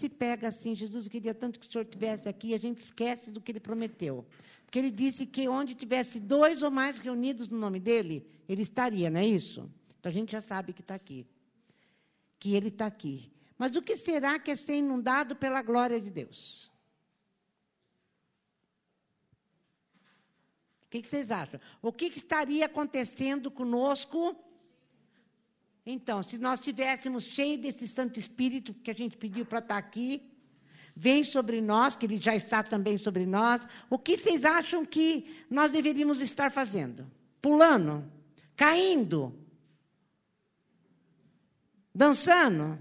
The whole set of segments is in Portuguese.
se pega assim, Jesus queria tanto que o Senhor estivesse aqui, a gente esquece do que ele prometeu. Porque ele disse que onde tivesse dois ou mais reunidos no nome dele, ele estaria, não é isso? Então a gente já sabe que está aqui. Que ele está aqui. Mas o que será que é ser inundado pela glória de Deus? O que, vocês acham? O que, que estaria acontecendo conosco? Então, se nós estivéssemos cheios desse Santo Espírito que a gente pediu para estar aqui, vem sobre nós, que ele já está também sobre nós, o que vocês acham que nós deveríamos estar fazendo? Pulando? Caindo? Dançando?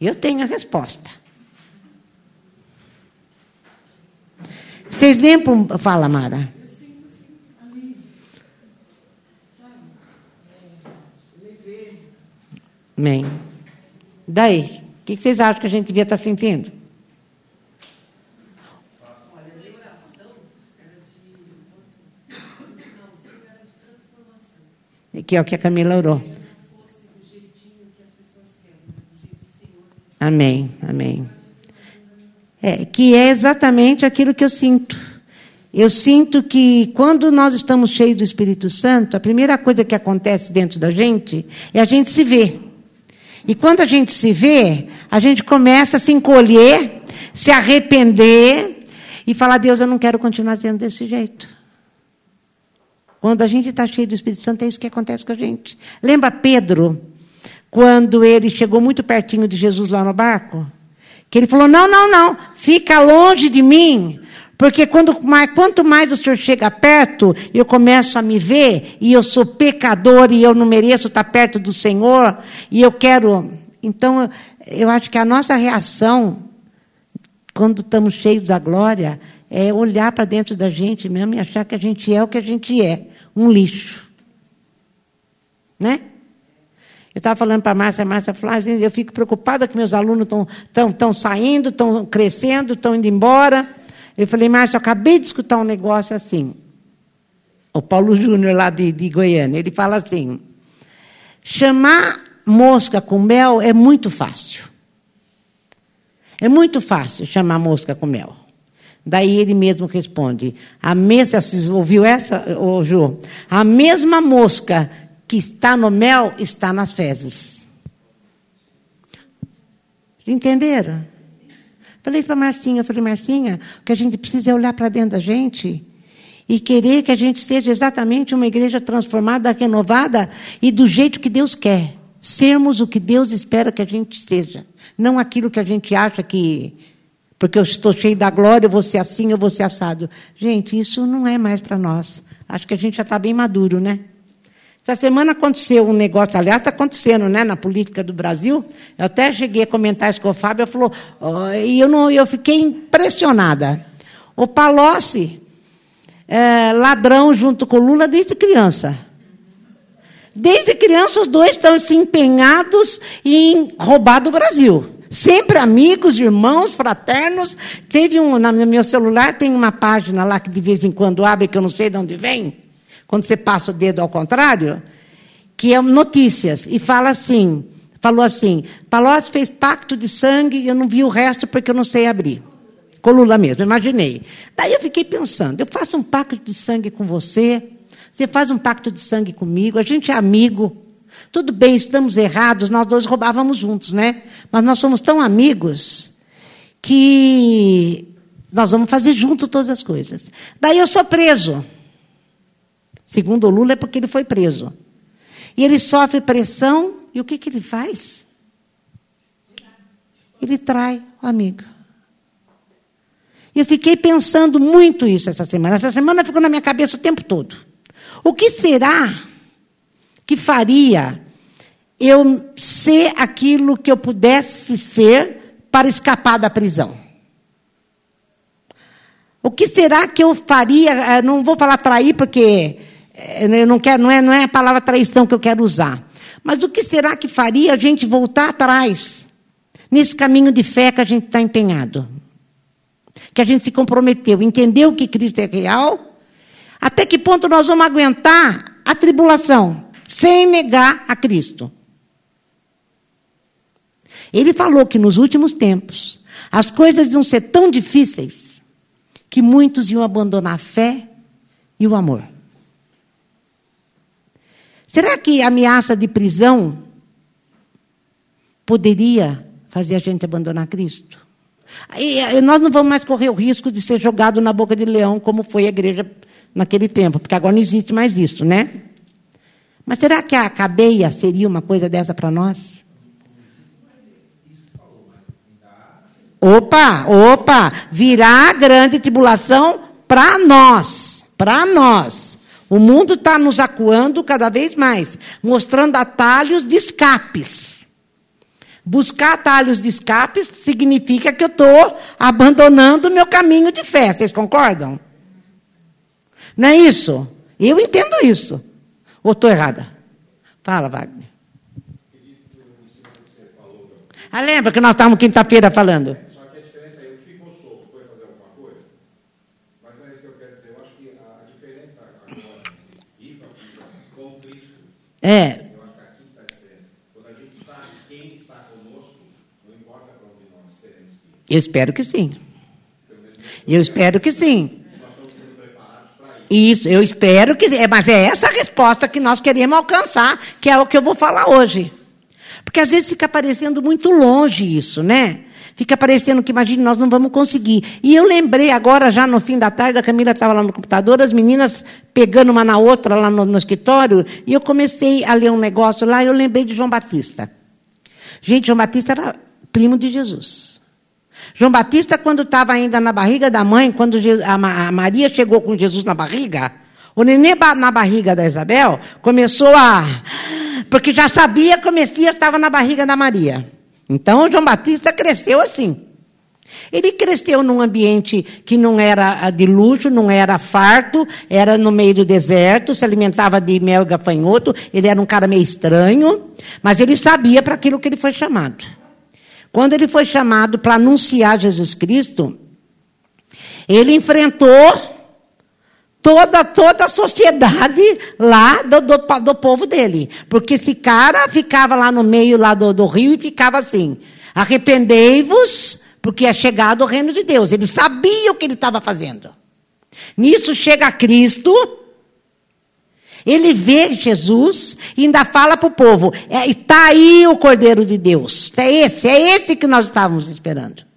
Eu tenho a resposta. Vocês lembram? Fala, Mara. Amém. Daí, o que vocês acham que a gente devia estar sentindo? Que é o que a Camila orou. Amém, amém. É, que é exatamente aquilo que eu sinto. Eu sinto que quando nós estamos cheios do Espírito Santo, a primeira coisa que acontece dentro da gente é a gente se ver. E quando a gente se vê, a gente começa a se encolher, se arrepender e falar: Deus, eu não quero continuar sendo desse jeito. Quando a gente está cheio do Espírito Santo, é isso que acontece com a gente. Lembra Pedro, quando ele chegou muito pertinho de Jesus lá no barco? Que ele falou: Não, não, não, fica longe de mim. Porque quando mais, quanto mais o Senhor chega perto, eu começo a me ver, e eu sou pecador, e eu não mereço estar perto do Senhor, e eu quero. Então, eu acho que a nossa reação, quando estamos cheios da glória, é olhar para dentro da gente mesmo e achar que a gente é o que a gente é um lixo. Né? Eu estava falando para a Márcia, a Márcia falou, ah, eu fico preocupada que meus alunos estão tão, tão saindo, estão crescendo, estão indo embora. Eu falei, Márcia, eu acabei de escutar um negócio assim. O Paulo Júnior, lá de, de Goiânia, ele fala assim: chamar mosca com mel é muito fácil. É muito fácil chamar mosca com mel. Daí ele mesmo responde: a mesma, ouviu essa, ô, Ju? A mesma mosca que está no mel está nas fezes. Entenderam? Falei para a Marcinha, falei, Marcinha, o que a gente precisa é olhar para dentro da gente e querer que a gente seja exatamente uma igreja transformada, renovada e do jeito que Deus quer. Sermos o que Deus espera que a gente seja. Não aquilo que a gente acha que, porque eu estou cheio da glória, eu vou ser assim, eu vou ser assado. Gente, isso não é mais para nós. Acho que a gente já está bem maduro, né? Essa semana aconteceu um negócio, aliás, está acontecendo né, na política do Brasil. Eu até cheguei a comentar isso com o Fábio, falou, oh, e eu, não, eu fiquei impressionada. O Palocci, é, ladrão junto com o Lula desde criança. Desde criança, os dois estão se empenhados em roubar do Brasil. Sempre amigos, irmãos, fraternos. Teve um, no meu celular tem uma página lá que de vez em quando abre, que eu não sei de onde vem quando você passa o dedo ao contrário, que é notícias, e fala assim, falou assim, Palocci fez pacto de sangue e eu não vi o resto porque eu não sei abrir. Com Lula mesmo, imaginei. Daí eu fiquei pensando, eu faço um pacto de sangue com você, você faz um pacto de sangue comigo, a gente é amigo. Tudo bem, estamos errados, nós dois roubávamos juntos, né? Mas nós somos tão amigos que nós vamos fazer junto todas as coisas. Daí eu sou preso. Segundo o Lula, é porque ele foi preso. E ele sofre pressão, e o que, que ele faz? Ele trai o amigo. E eu fiquei pensando muito isso essa semana. Essa semana ficou na minha cabeça o tempo todo. O que será que faria eu ser aquilo que eu pudesse ser para escapar da prisão? O que será que eu faria? Eh, não vou falar trair, porque eu não, quero, não, é, não é a palavra traição que eu quero usar. Mas o que será que faria a gente voltar atrás, nesse caminho de fé que a gente está empenhado? Que a gente se comprometeu, entendeu que Cristo é real? Até que ponto nós vamos aguentar a tribulação sem negar a Cristo? Ele falou que nos últimos tempos as coisas iam ser tão difíceis que muitos iam abandonar a fé e o amor. Será que a ameaça de prisão poderia fazer a gente abandonar Cristo? E nós não vamos mais correr o risco de ser jogado na boca de leão, como foi a igreja naquele tempo, porque agora não existe mais isso, né? Mas será que a cadeia seria uma coisa dessa para nós? Opa, opa, virá a grande tribulação para nós, para nós. O mundo está nos acuando cada vez mais, mostrando atalhos de escapes. Buscar atalhos de escapes significa que eu estou abandonando o meu caminho de fé. Vocês concordam? Não é isso? Eu entendo isso. Ou estou errada? Fala, Wagner. Ah, lembra que nós estávamos quinta-feira falando? É. Eu espero que sim. Eu espero que sim. Isso, eu espero que. É, mas é essa a resposta que nós queremos alcançar, que é o que eu vou falar hoje. Porque às vezes fica parecendo muito longe isso, né? Fica parecendo que, imagine, nós não vamos conseguir. E eu lembrei agora, já no fim da tarde, a Camila estava lá no computador, as meninas pegando uma na outra lá no, no escritório, e eu comecei a ler um negócio lá, e eu lembrei de João Batista. Gente, João Batista era primo de Jesus. João Batista, quando estava ainda na barriga da mãe, quando a Maria chegou com Jesus na barriga, o nenê na barriga da Isabel começou a. Porque já sabia que o Messias estava na barriga da Maria. Então, João Batista cresceu assim. Ele cresceu num ambiente que não era ah, de luxo, não era farto, era no meio do deserto, se alimentava de mel e gafanhoto, ele era um cara meio estranho, mas ele sabia para aquilo que ele foi chamado. Quando ele foi chamado para anunciar Jesus Cristo, ele enfrentou toda, toda a sociedade lá do, do, do, povo dele. Porque esse cara ficava lá no meio lá do, do rio e ficava assim: arrependei-vos, porque é chegado o reino de Deus. Ele sabia o que ele estava fazendo. Nisso chega Cristo. Ele vê Jesus e ainda fala para o povo: está é, aí o Cordeiro de Deus. É esse, é esse que nós estávamos esperando.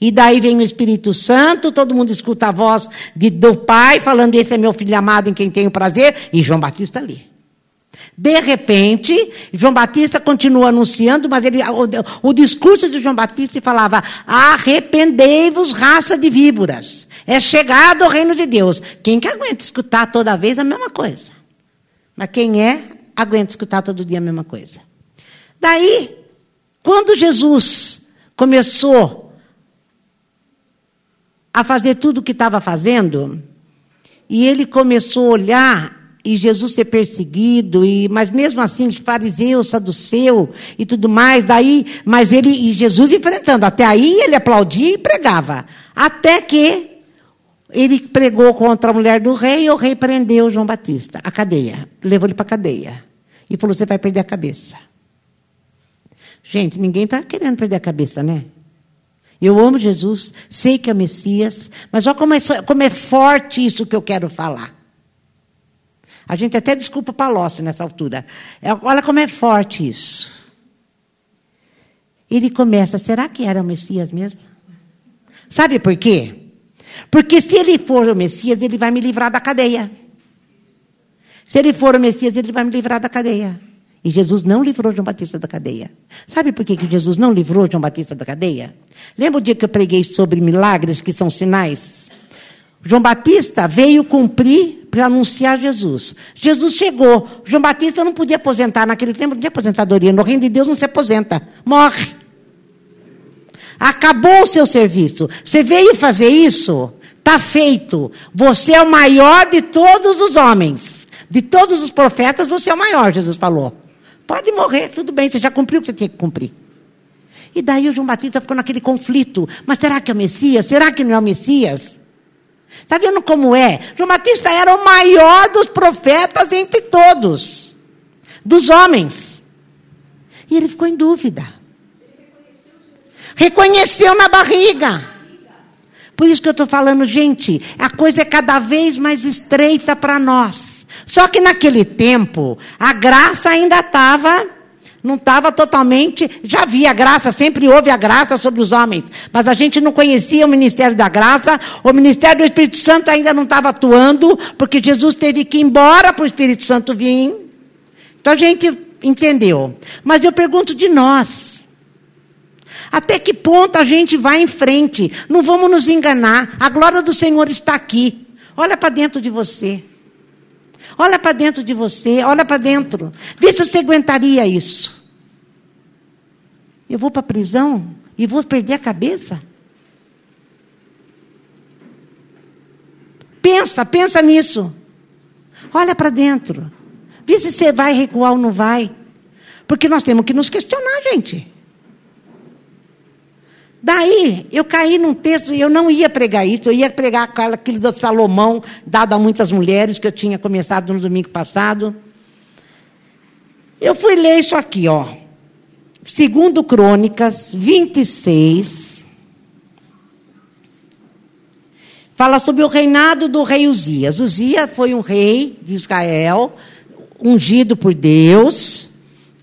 E daí vem o Espírito Santo, todo mundo escuta a voz de, do Pai falando: Esse é meu filho amado em quem tenho prazer, e João Batista ali. De repente, João Batista continua anunciando, mas ele, o, o discurso de João Batista falava: Arrependei-vos, raça de víboras. É chegado o reino de Deus. Quem que aguenta escutar toda vez a mesma coisa? Mas quem é, aguenta escutar todo dia a mesma coisa. Daí, quando Jesus começou a fazer tudo o que estava fazendo, e ele começou a olhar e Jesus ser perseguido, e, mas mesmo assim, fariseu, saduceu e tudo mais, daí, mas ele e Jesus enfrentando, até aí ele aplaudia e pregava, até que ele pregou contra a mulher do rei e o rei prendeu João Batista, a cadeia, levou ele para a cadeia. E falou: Você vai perder a cabeça. Gente, ninguém está querendo perder a cabeça, né? Eu amo Jesus, sei que é Messias, mas olha como é, como é forte isso que eu quero falar. A gente até desculpa Palocci nessa altura. É, olha como é forte isso. Ele começa, será que era o Messias mesmo? Sabe por quê? Porque se ele for o Messias, ele vai me livrar da cadeia. Se ele for o Messias, ele vai me livrar da cadeia. E Jesus não livrou João Batista da cadeia. Sabe por que, que Jesus não livrou João Batista da cadeia? Lembra o dia que eu preguei sobre milagres que são sinais? João Batista veio cumprir para anunciar Jesus. Jesus chegou. João Batista não podia aposentar. Naquele tempo não tinha aposentadoria. No reino de Deus não se aposenta. Morre. Acabou o seu serviço. Você veio fazer isso? Está feito. Você é o maior de todos os homens. De todos os profetas, você é o maior, Jesus falou. Pode morrer, tudo bem, você já cumpriu o que você tinha que cumprir. E daí o João Batista ficou naquele conflito. Mas será que é o Messias? Será que não é o Messias? Está vendo como é? João Batista era o maior dos profetas entre todos, dos homens. E ele ficou em dúvida. Reconheceu na barriga. Por isso que eu estou falando, gente, a coisa é cada vez mais estreita para nós. Só que naquele tempo, a graça ainda estava, não estava totalmente. Já havia graça, sempre houve a graça sobre os homens. Mas a gente não conhecia o ministério da graça, o ministério do Espírito Santo ainda não estava atuando, porque Jesus teve que ir embora para o Espírito Santo vir. Então a gente entendeu. Mas eu pergunto de nós. Até que ponto a gente vai em frente? Não vamos nos enganar. A glória do Senhor está aqui. Olha para dentro de você. Olha para dentro de você. Olha para dentro. Vê se você aguentaria isso. Eu vou para a prisão e vou perder a cabeça? Pensa, pensa nisso. Olha para dentro. Vê se você vai recuar ou não vai. Porque nós temos que nos questionar, gente. Daí, eu caí num texto, e eu não ia pregar isso, eu ia pregar aquele do Salomão, dado a muitas mulheres, que eu tinha começado no domingo passado. Eu fui ler isso aqui, ó. Segundo Crônicas 26. Fala sobre o reinado do rei Uzias. Uzias foi um rei de Israel, ungido por Deus,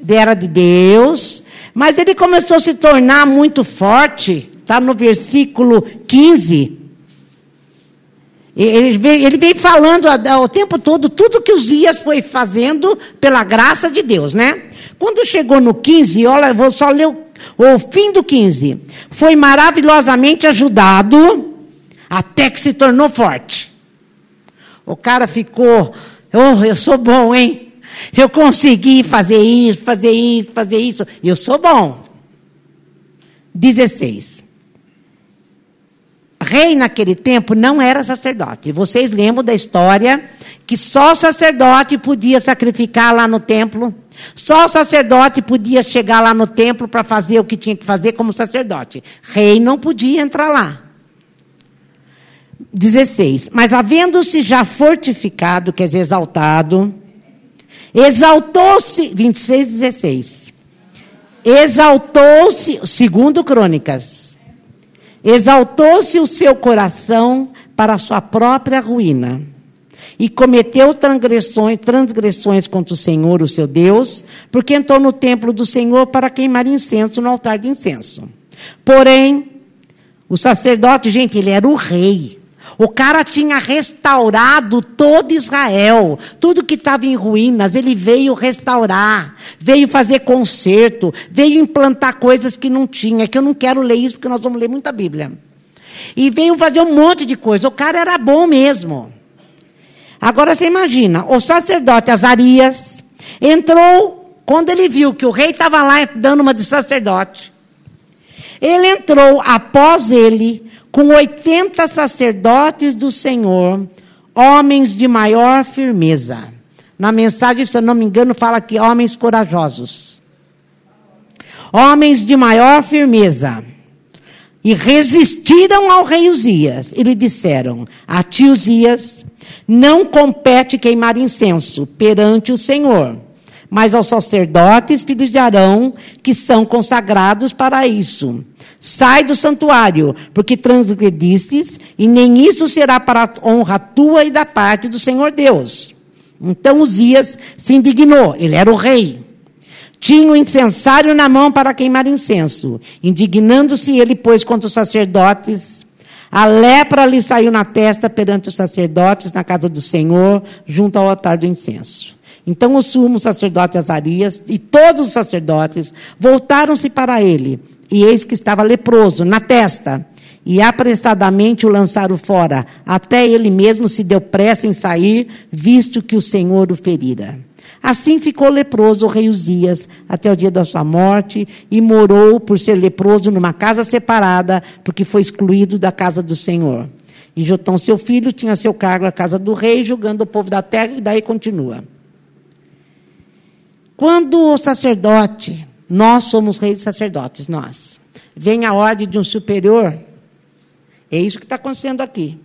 era de Deus, mas ele começou a se tornar muito forte, está no versículo 15. Ele vem, ele vem falando o tempo todo tudo que os dias foi fazendo pela graça de Deus, né? Quando chegou no 15, olha, vou só ler o, o fim do 15. Foi maravilhosamente ajudado até que se tornou forte. O cara ficou, oh, eu sou bom, hein? Eu consegui fazer isso, fazer isso, fazer isso. Eu sou bom. 16. Rei naquele tempo não era sacerdote. Vocês lembram da história que só o sacerdote podia sacrificar lá no templo? Só o sacerdote podia chegar lá no templo para fazer o que tinha que fazer como sacerdote. Rei não podia entrar lá. 16. Mas havendo-se já fortificado, quer dizer, exaltado, Exaltou-se, 26, 16. Exaltou-se, segundo Crônicas, exaltou-se o seu coração para a sua própria ruína. E cometeu transgressões, transgressões contra o Senhor, o seu Deus, porque entrou no templo do Senhor para queimar incenso no altar de incenso. Porém, o sacerdote, gente, ele era o rei. O cara tinha restaurado todo Israel, tudo que estava em ruínas, ele veio restaurar, veio fazer conserto, veio implantar coisas que não tinha, que eu não quero ler isso porque nós vamos ler muita Bíblia. E veio fazer um monte de coisa. O cara era bom mesmo. Agora você imagina, o sacerdote Azarias entrou quando ele viu que o rei estava lá dando uma de sacerdote. Ele entrou após ele com 80 sacerdotes do Senhor, homens de maior firmeza. Na mensagem, se eu não me engano, fala que homens corajosos. Homens de maior firmeza. E resistiram ao rei Uzias. E lhe disseram: A ti, Uzias, não compete queimar incenso perante o Senhor, mas aos sacerdotes filhos de Arão, que são consagrados para isso. Sai do santuário, porque transgredistes, e nem isso será para honra tua e da parte do Senhor Deus. Então Uzias se indignou, ele era o rei. Tinha o um incensário na mão para queimar incenso. Indignando-se ele, pois, contra os sacerdotes. A lepra lhe saiu na testa perante os sacerdotes na casa do Senhor, junto ao altar do incenso. Então o sumo sacerdote Azarias e todos os sacerdotes voltaram-se para ele e eis que estava leproso na testa. E apressadamente o lançaram fora, até ele mesmo se deu pressa em sair, visto que o Senhor o ferira. Assim ficou leproso o rei Uzias até o dia da sua morte e morou por ser leproso numa casa separada, porque foi excluído da casa do Senhor. E Jotão, seu filho, tinha seu cargo na casa do rei, julgando o povo da terra, e daí continua. Quando o sacerdote nós somos reis e sacerdotes, nós. Vem a ordem de um superior. É isso que está acontecendo aqui.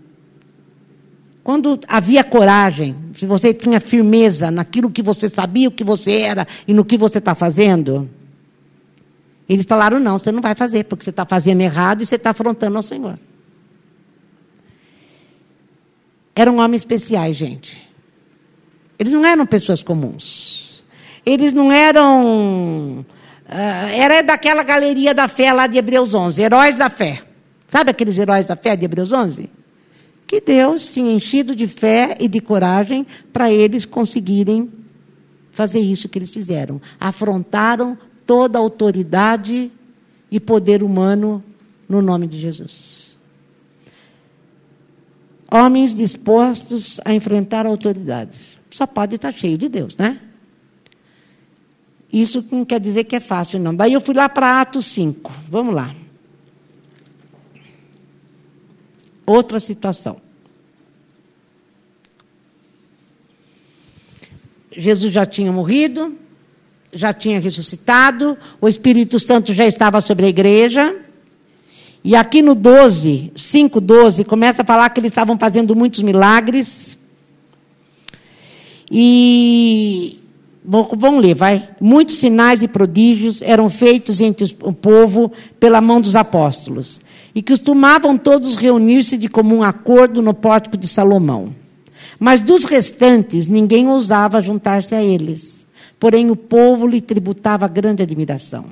Quando havia coragem, se você tinha firmeza naquilo que você sabia, o que você era e no que você está fazendo, Eles falaram: não, você não vai fazer, porque você está fazendo errado e você está afrontando ao Senhor. Eram homens especiais, gente. Eles não eram pessoas comuns. Eles não eram. Uh, era daquela galeria da fé lá de Hebreus 11, heróis da fé. Sabe aqueles heróis da fé de Hebreus 11? Que Deus tinha enchido de fé e de coragem para eles conseguirem fazer isso que eles fizeram. Afrontaram toda a autoridade e poder humano no nome de Jesus. Homens dispostos a enfrentar autoridades. Só pode estar cheio de Deus, né? Isso não quer dizer que é fácil, não. Daí eu fui lá para Atos 5. Vamos lá. Outra situação. Jesus já tinha morrido, já tinha ressuscitado, o Espírito Santo já estava sobre a igreja. E aqui no 12, 5, 12, começa a falar que eles estavam fazendo muitos milagres. E vamos ler, vai. Muitos sinais e prodígios eram feitos entre o povo pela mão dos apóstolos. E costumavam todos reunir-se de comum acordo no pórtico de Salomão. Mas dos restantes, ninguém ousava juntar-se a eles Porém, o povo lhe tributava grande admiração.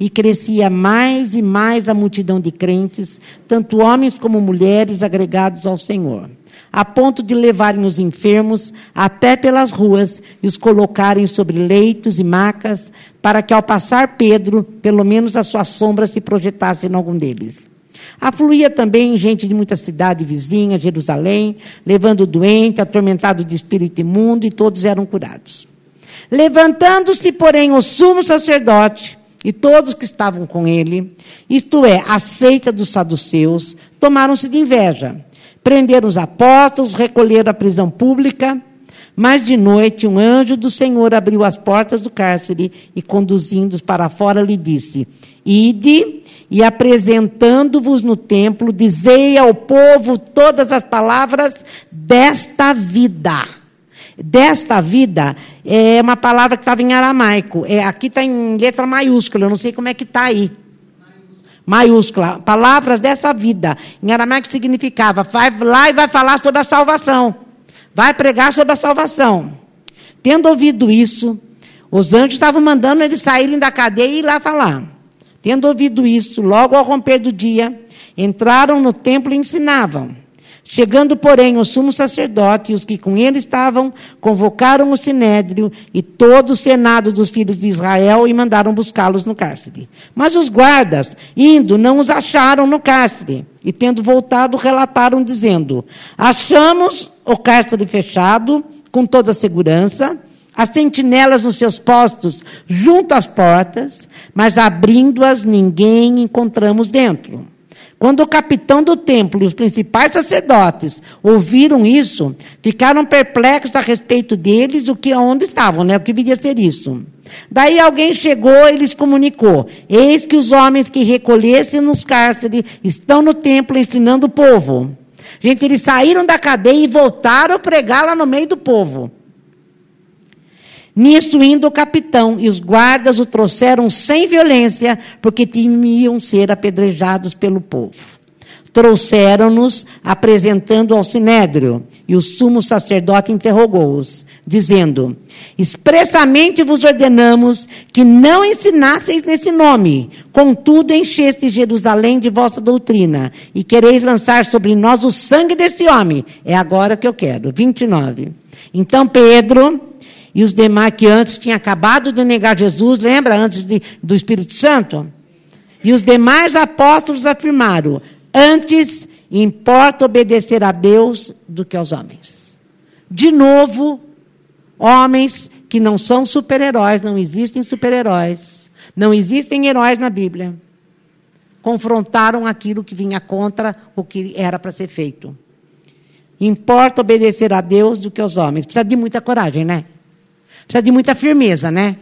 E crescia mais e mais a multidão de crentes, tanto homens como mulheres agregados ao Senhor, a ponto de levarem os enfermos até pelas ruas e os colocarem sobre leitos e macas, para que ao passar Pedro, pelo menos a sua sombra se projetasse em algum deles. Afluía também gente de muita cidade vizinha, Jerusalém, levando doente, atormentado de espírito imundo, e todos eram curados. Levantando-se, porém, o sumo sacerdote e todos que estavam com ele, isto é, a seita dos saduceus, tomaram-se de inveja. Prenderam os apóstolos, recolheram a prisão pública. Mas de noite um anjo do Senhor abriu as portas do cárcere e, conduzindo-os para fora, lhe disse: Ide e apresentando-vos no templo, dizei ao povo todas as palavras desta vida. Desta vida é uma palavra que estava em aramaico. É, aqui está em letra maiúscula, eu não sei como é que está aí. Maiúscula. Palavras dessa vida. Em aramaico significava, vai lá e vai falar sobre a salvação. Vai pregar sobre a salvação. Tendo ouvido isso, os anjos estavam mandando eles saírem da cadeia e ir lá falar. Tendo ouvido isso, logo ao romper do dia, entraram no templo e ensinavam. Chegando, porém, o sumo sacerdote e os que com ele estavam, convocaram o sinédrio e todo o senado dos filhos de Israel e mandaram buscá-los no cárcere. Mas os guardas, indo, não os acharam no cárcere. E tendo voltado, relataram, dizendo: Achamos o cárcere fechado, com toda a segurança, as sentinelas nos seus postos junto às portas, mas abrindo-as, ninguém encontramos dentro. Quando o capitão do templo e os principais sacerdotes ouviram isso, ficaram perplexos a respeito deles, o que onde estavam, né? O que viria a ser isso. Daí alguém chegou e lhes comunicou: Eis que os homens que recolhessem nos cárceres estão no templo ensinando o povo. Gente, eles saíram da cadeia e voltaram a pregar lá no meio do povo. Nisso indo o capitão e os guardas o trouxeram sem violência, porque temiam ser apedrejados pelo povo. Trouxeram-nos, apresentando ao sinédrio, e o sumo sacerdote interrogou-os, dizendo: Expressamente vos ordenamos que não ensinasseis nesse nome, contudo encheste Jerusalém de vossa doutrina, e quereis lançar sobre nós o sangue desse homem. É agora que eu quero. 29. Então Pedro e os demais que antes tinham acabado de negar Jesus, lembra antes de, do Espírito Santo? E os demais apóstolos afirmaram: antes importa obedecer a Deus do que aos homens. De novo, homens que não são super-heróis, não existem super-heróis, não existem heróis na Bíblia, confrontaram aquilo que vinha contra o que era para ser feito. Importa obedecer a Deus do que aos homens. Precisa de muita coragem, né? Precisa de muita firmeza, né?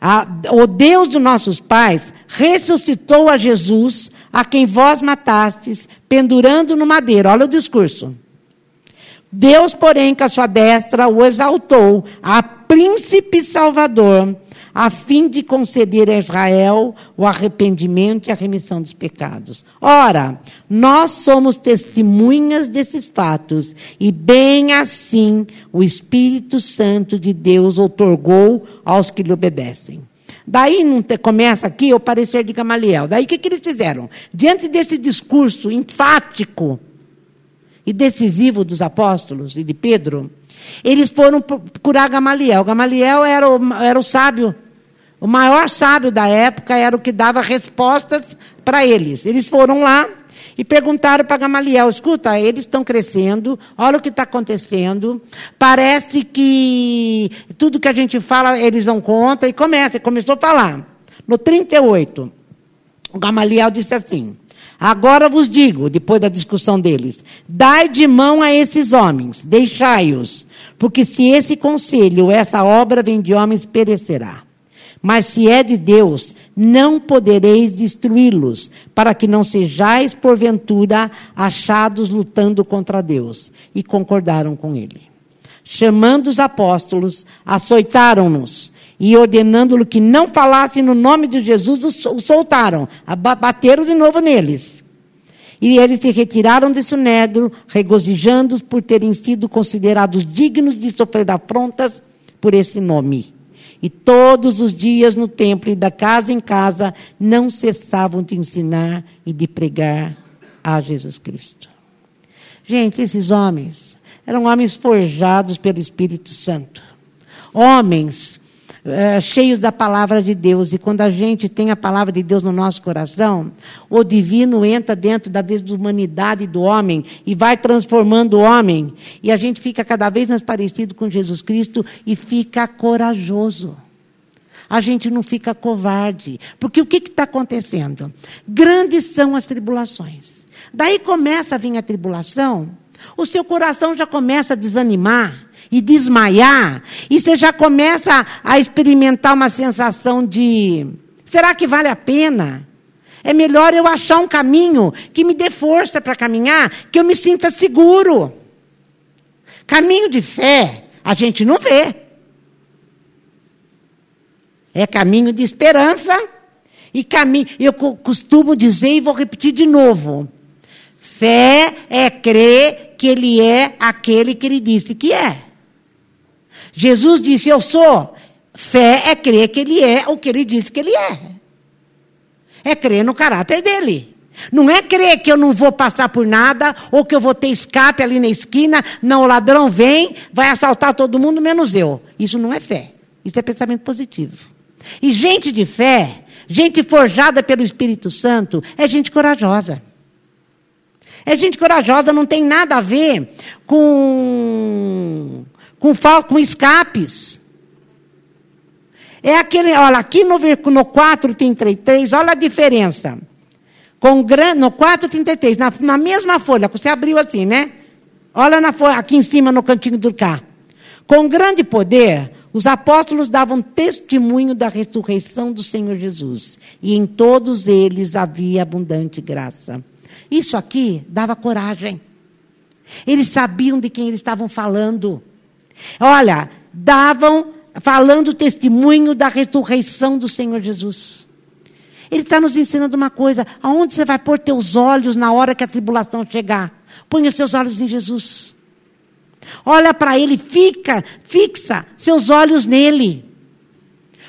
A, o Deus dos nossos pais ressuscitou a Jesus, a quem vós matastes, pendurando no madeiro. Olha o discurso. Deus, porém, com a sua destra o exaltou a príncipe salvador, a fim de conceder a Israel o arrependimento e a remissão dos pecados. Ora, nós somos testemunhas desses fatos, e bem assim o Espírito Santo de Deus otorgou aos que lhe obedecem. Daí não te, começa aqui o parecer de Gamaliel. Daí o que, que eles fizeram? Diante desse discurso enfático e decisivo dos apóstolos e de Pedro, eles foram procurar Gamaliel. Gamaliel era o, era o sábio, o maior sábio da época, era o que dava respostas para eles. Eles foram lá e perguntaram para Gamaliel: escuta, eles estão crescendo, olha o que está acontecendo. Parece que tudo que a gente fala, eles dão conta, e começa, começou a falar. No 38, o Gamaliel disse assim: Agora vos digo, depois da discussão deles, dai de mão a esses homens, deixai-os, porque se esse conselho, essa obra vem de homens, perecerá. Mas se é de Deus, não podereis destruí-los, para que não sejais, porventura, achados lutando contra Deus. E concordaram com ele. Chamando os apóstolos, açoitaram-nos e ordenando-lhe que não falassem no nome de Jesus, os soltaram, bateram de novo neles. E eles se retiraram de Sunédro, regozijando por terem sido considerados dignos de sofrer afrontas por esse nome. E todos os dias no templo e da casa em casa não cessavam de ensinar e de pregar a Jesus Cristo. Gente, esses homens eram homens forjados pelo Espírito Santo. Homens é, cheios da palavra de Deus. E quando a gente tem a palavra de Deus no nosso coração, o divino entra dentro da desumanidade do homem e vai transformando o homem. E a gente fica cada vez mais parecido com Jesus Cristo e fica corajoso. A gente não fica covarde. Porque o que está acontecendo? Grandes são as tribulações. Daí começa a vir a tribulação, o seu coração já começa a desanimar e desmaiar, e você já começa a experimentar uma sensação de: será que vale a pena? É melhor eu achar um caminho que me dê força para caminhar, que eu me sinta seguro. Caminho de fé, a gente não vê. É caminho de esperança e caminho. Eu costumo dizer e vou repetir de novo: fé é crer que Ele é aquele que Ele disse que é. Jesus disse: Eu sou. Fé é crer que Ele é o que Ele disse que Ele é. É crer no caráter dele. Não é crer que eu não vou passar por nada, ou que eu vou ter escape ali na esquina, não, o ladrão vem, vai assaltar todo mundo, menos eu. Isso não é fé. Isso é pensamento positivo. E gente de fé, gente forjada pelo Espírito Santo, é gente corajosa. É gente corajosa, não tem nada a ver com com, com escapes. É aquele, olha, aqui no, no 433, olha a diferença. Com, no 433, na, na mesma folha, você abriu assim, né? Olha na folha, aqui em cima no cantinho do cá. Com grande poder, os apóstolos davam testemunho da ressurreição do Senhor Jesus. E em todos eles havia abundante graça. Isso aqui dava coragem. Eles sabiam de quem eles estavam falando. Olha, davam falando testemunho da ressurreição do Senhor Jesus. Ele está nos ensinando uma coisa: aonde você vai pôr teus olhos na hora que a tribulação chegar? Ponha seus olhos em Jesus. Olha para Ele, fica, fixa seus olhos nele.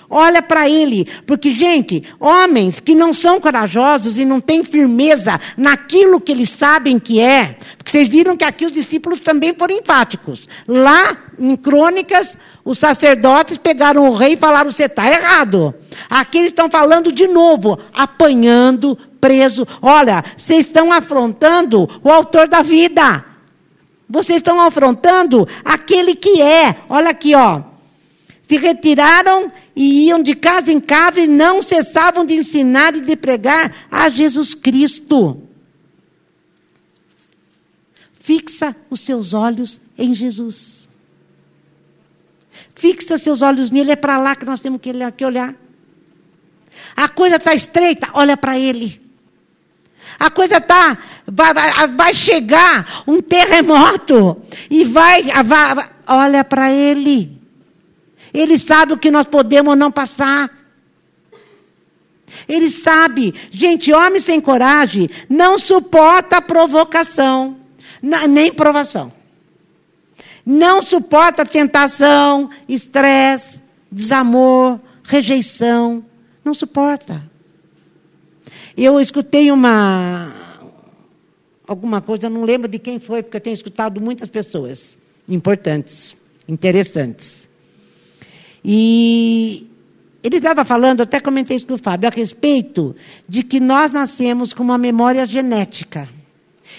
Olha para ele, porque, gente, homens que não são corajosos e não têm firmeza naquilo que eles sabem que é, porque vocês viram que aqui os discípulos também foram enfáticos. Lá, em Crônicas, os sacerdotes pegaram o rei e falaram: você está errado. Aqui eles estão falando de novo, apanhando, preso. Olha, vocês estão afrontando o autor da vida. Vocês estão afrontando aquele que é. Olha aqui, ó se retiraram e iam de casa em casa e não cessavam de ensinar e de pregar a Jesus Cristo. Fixa os seus olhos em Jesus. Fixa seus olhos nele, é para lá que nós temos que olhar. A coisa está estreita, olha para ele. A coisa está. Vai, vai, vai, chegar um terremoto e vai. vai olha para ele. Ele sabe o que nós podemos ou não passar. Ele sabe. Gente, homem sem coragem não suporta provocação, nem provação. Não suporta tentação, estresse, desamor, rejeição. Não suporta. Eu escutei uma alguma coisa, não lembro de quem foi, porque eu tenho escutado muitas pessoas importantes, interessantes. E ele estava falando, até comentei isso com o Fábio, a respeito de que nós nascemos com uma memória genética.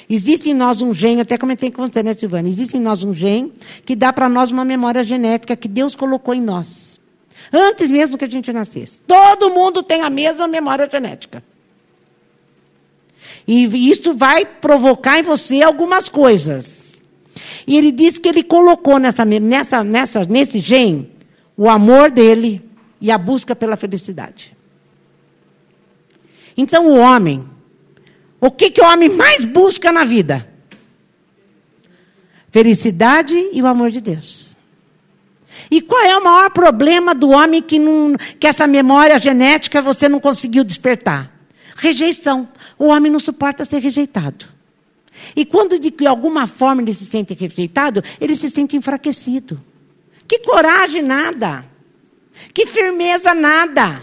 Existe em nós um gene, até comentei com você, né, Silvana? Existe em nós um gene que dá para nós uma memória genética que Deus colocou em nós. Antes mesmo que a gente nascesse. Todo mundo tem a mesma memória genética. E isso vai provocar em você algumas coisas. E ele diz que ele colocou nessa, nessa, nessa, nesse gene o amor dele e a busca pela felicidade. Então o homem, o que, que o homem mais busca na vida? Felicidade e o amor de Deus. E qual é o maior problema do homem que, não, que essa memória genética você não conseguiu despertar? Rejeição. O homem não suporta ser rejeitado. E quando de alguma forma ele se sente rejeitado, ele se sente enfraquecido. Que coragem nada. Que firmeza nada.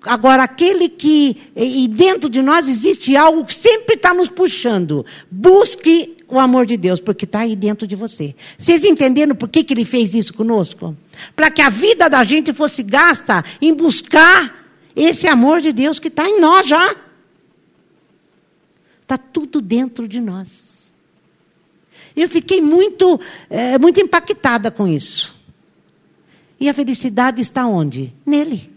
Agora, aquele que. E dentro de nós existe algo que sempre está nos puxando. Busque o amor de Deus, porque está aí dentro de você. Vocês entenderam por que, que ele fez isso conosco? Para que a vida da gente fosse gasta em buscar esse amor de Deus que está em nós já. Está tudo dentro de nós. Eu fiquei muito, é, muito impactada com isso. E a felicidade está onde? Nele.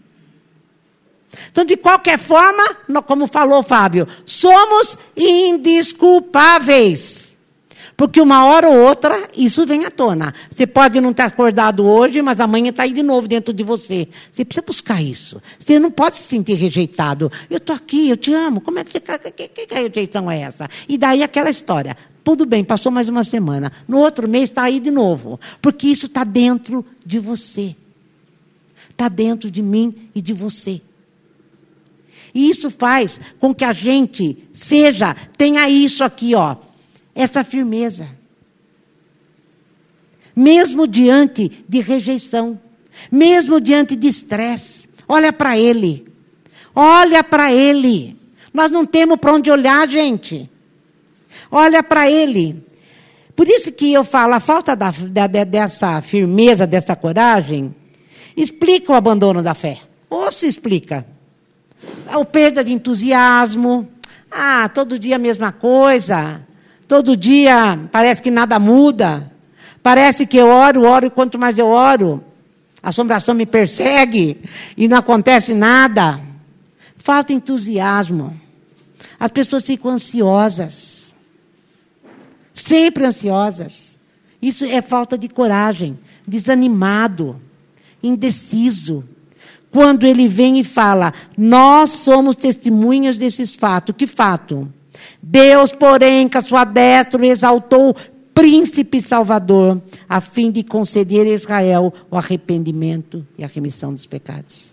Então, de qualquer forma, como falou Fábio, somos indisculpáveis. Porque uma hora ou outra isso vem à tona. Você pode não ter acordado hoje, mas amanhã está aí de novo dentro de você. Você precisa buscar isso. Você não pode se sentir rejeitado. Eu estou aqui, eu te amo. Como é que, que, que, que rejeição é essa? E daí aquela história. Tudo bem, passou mais uma semana. No outro mês está aí de novo. Porque isso está dentro de você. Está dentro de mim e de você. E isso faz com que a gente seja, tenha isso aqui, ó essa firmeza. Mesmo diante de rejeição, mesmo diante de estresse, olha para ele. Olha para ele. Nós não temos para onde olhar, gente. Olha para ele. Por isso que eu falo, a falta da, da, dessa firmeza, dessa coragem, explica o abandono da fé. Ou se explica. A perda de entusiasmo. Ah, todo dia a mesma coisa. Todo dia parece que nada muda. Parece que eu oro, oro, e quanto mais eu oro, a assombração me persegue e não acontece nada. Falta entusiasmo. As pessoas ficam ansiosas. Sempre ansiosas. Isso é falta de coragem, desanimado, indeciso. Quando ele vem e fala, nós somos testemunhas desses fatos. Que fato? Deus, porém, com a sua destra, exaltou príncipe salvador, a fim de conceder a Israel o arrependimento e a remissão dos pecados.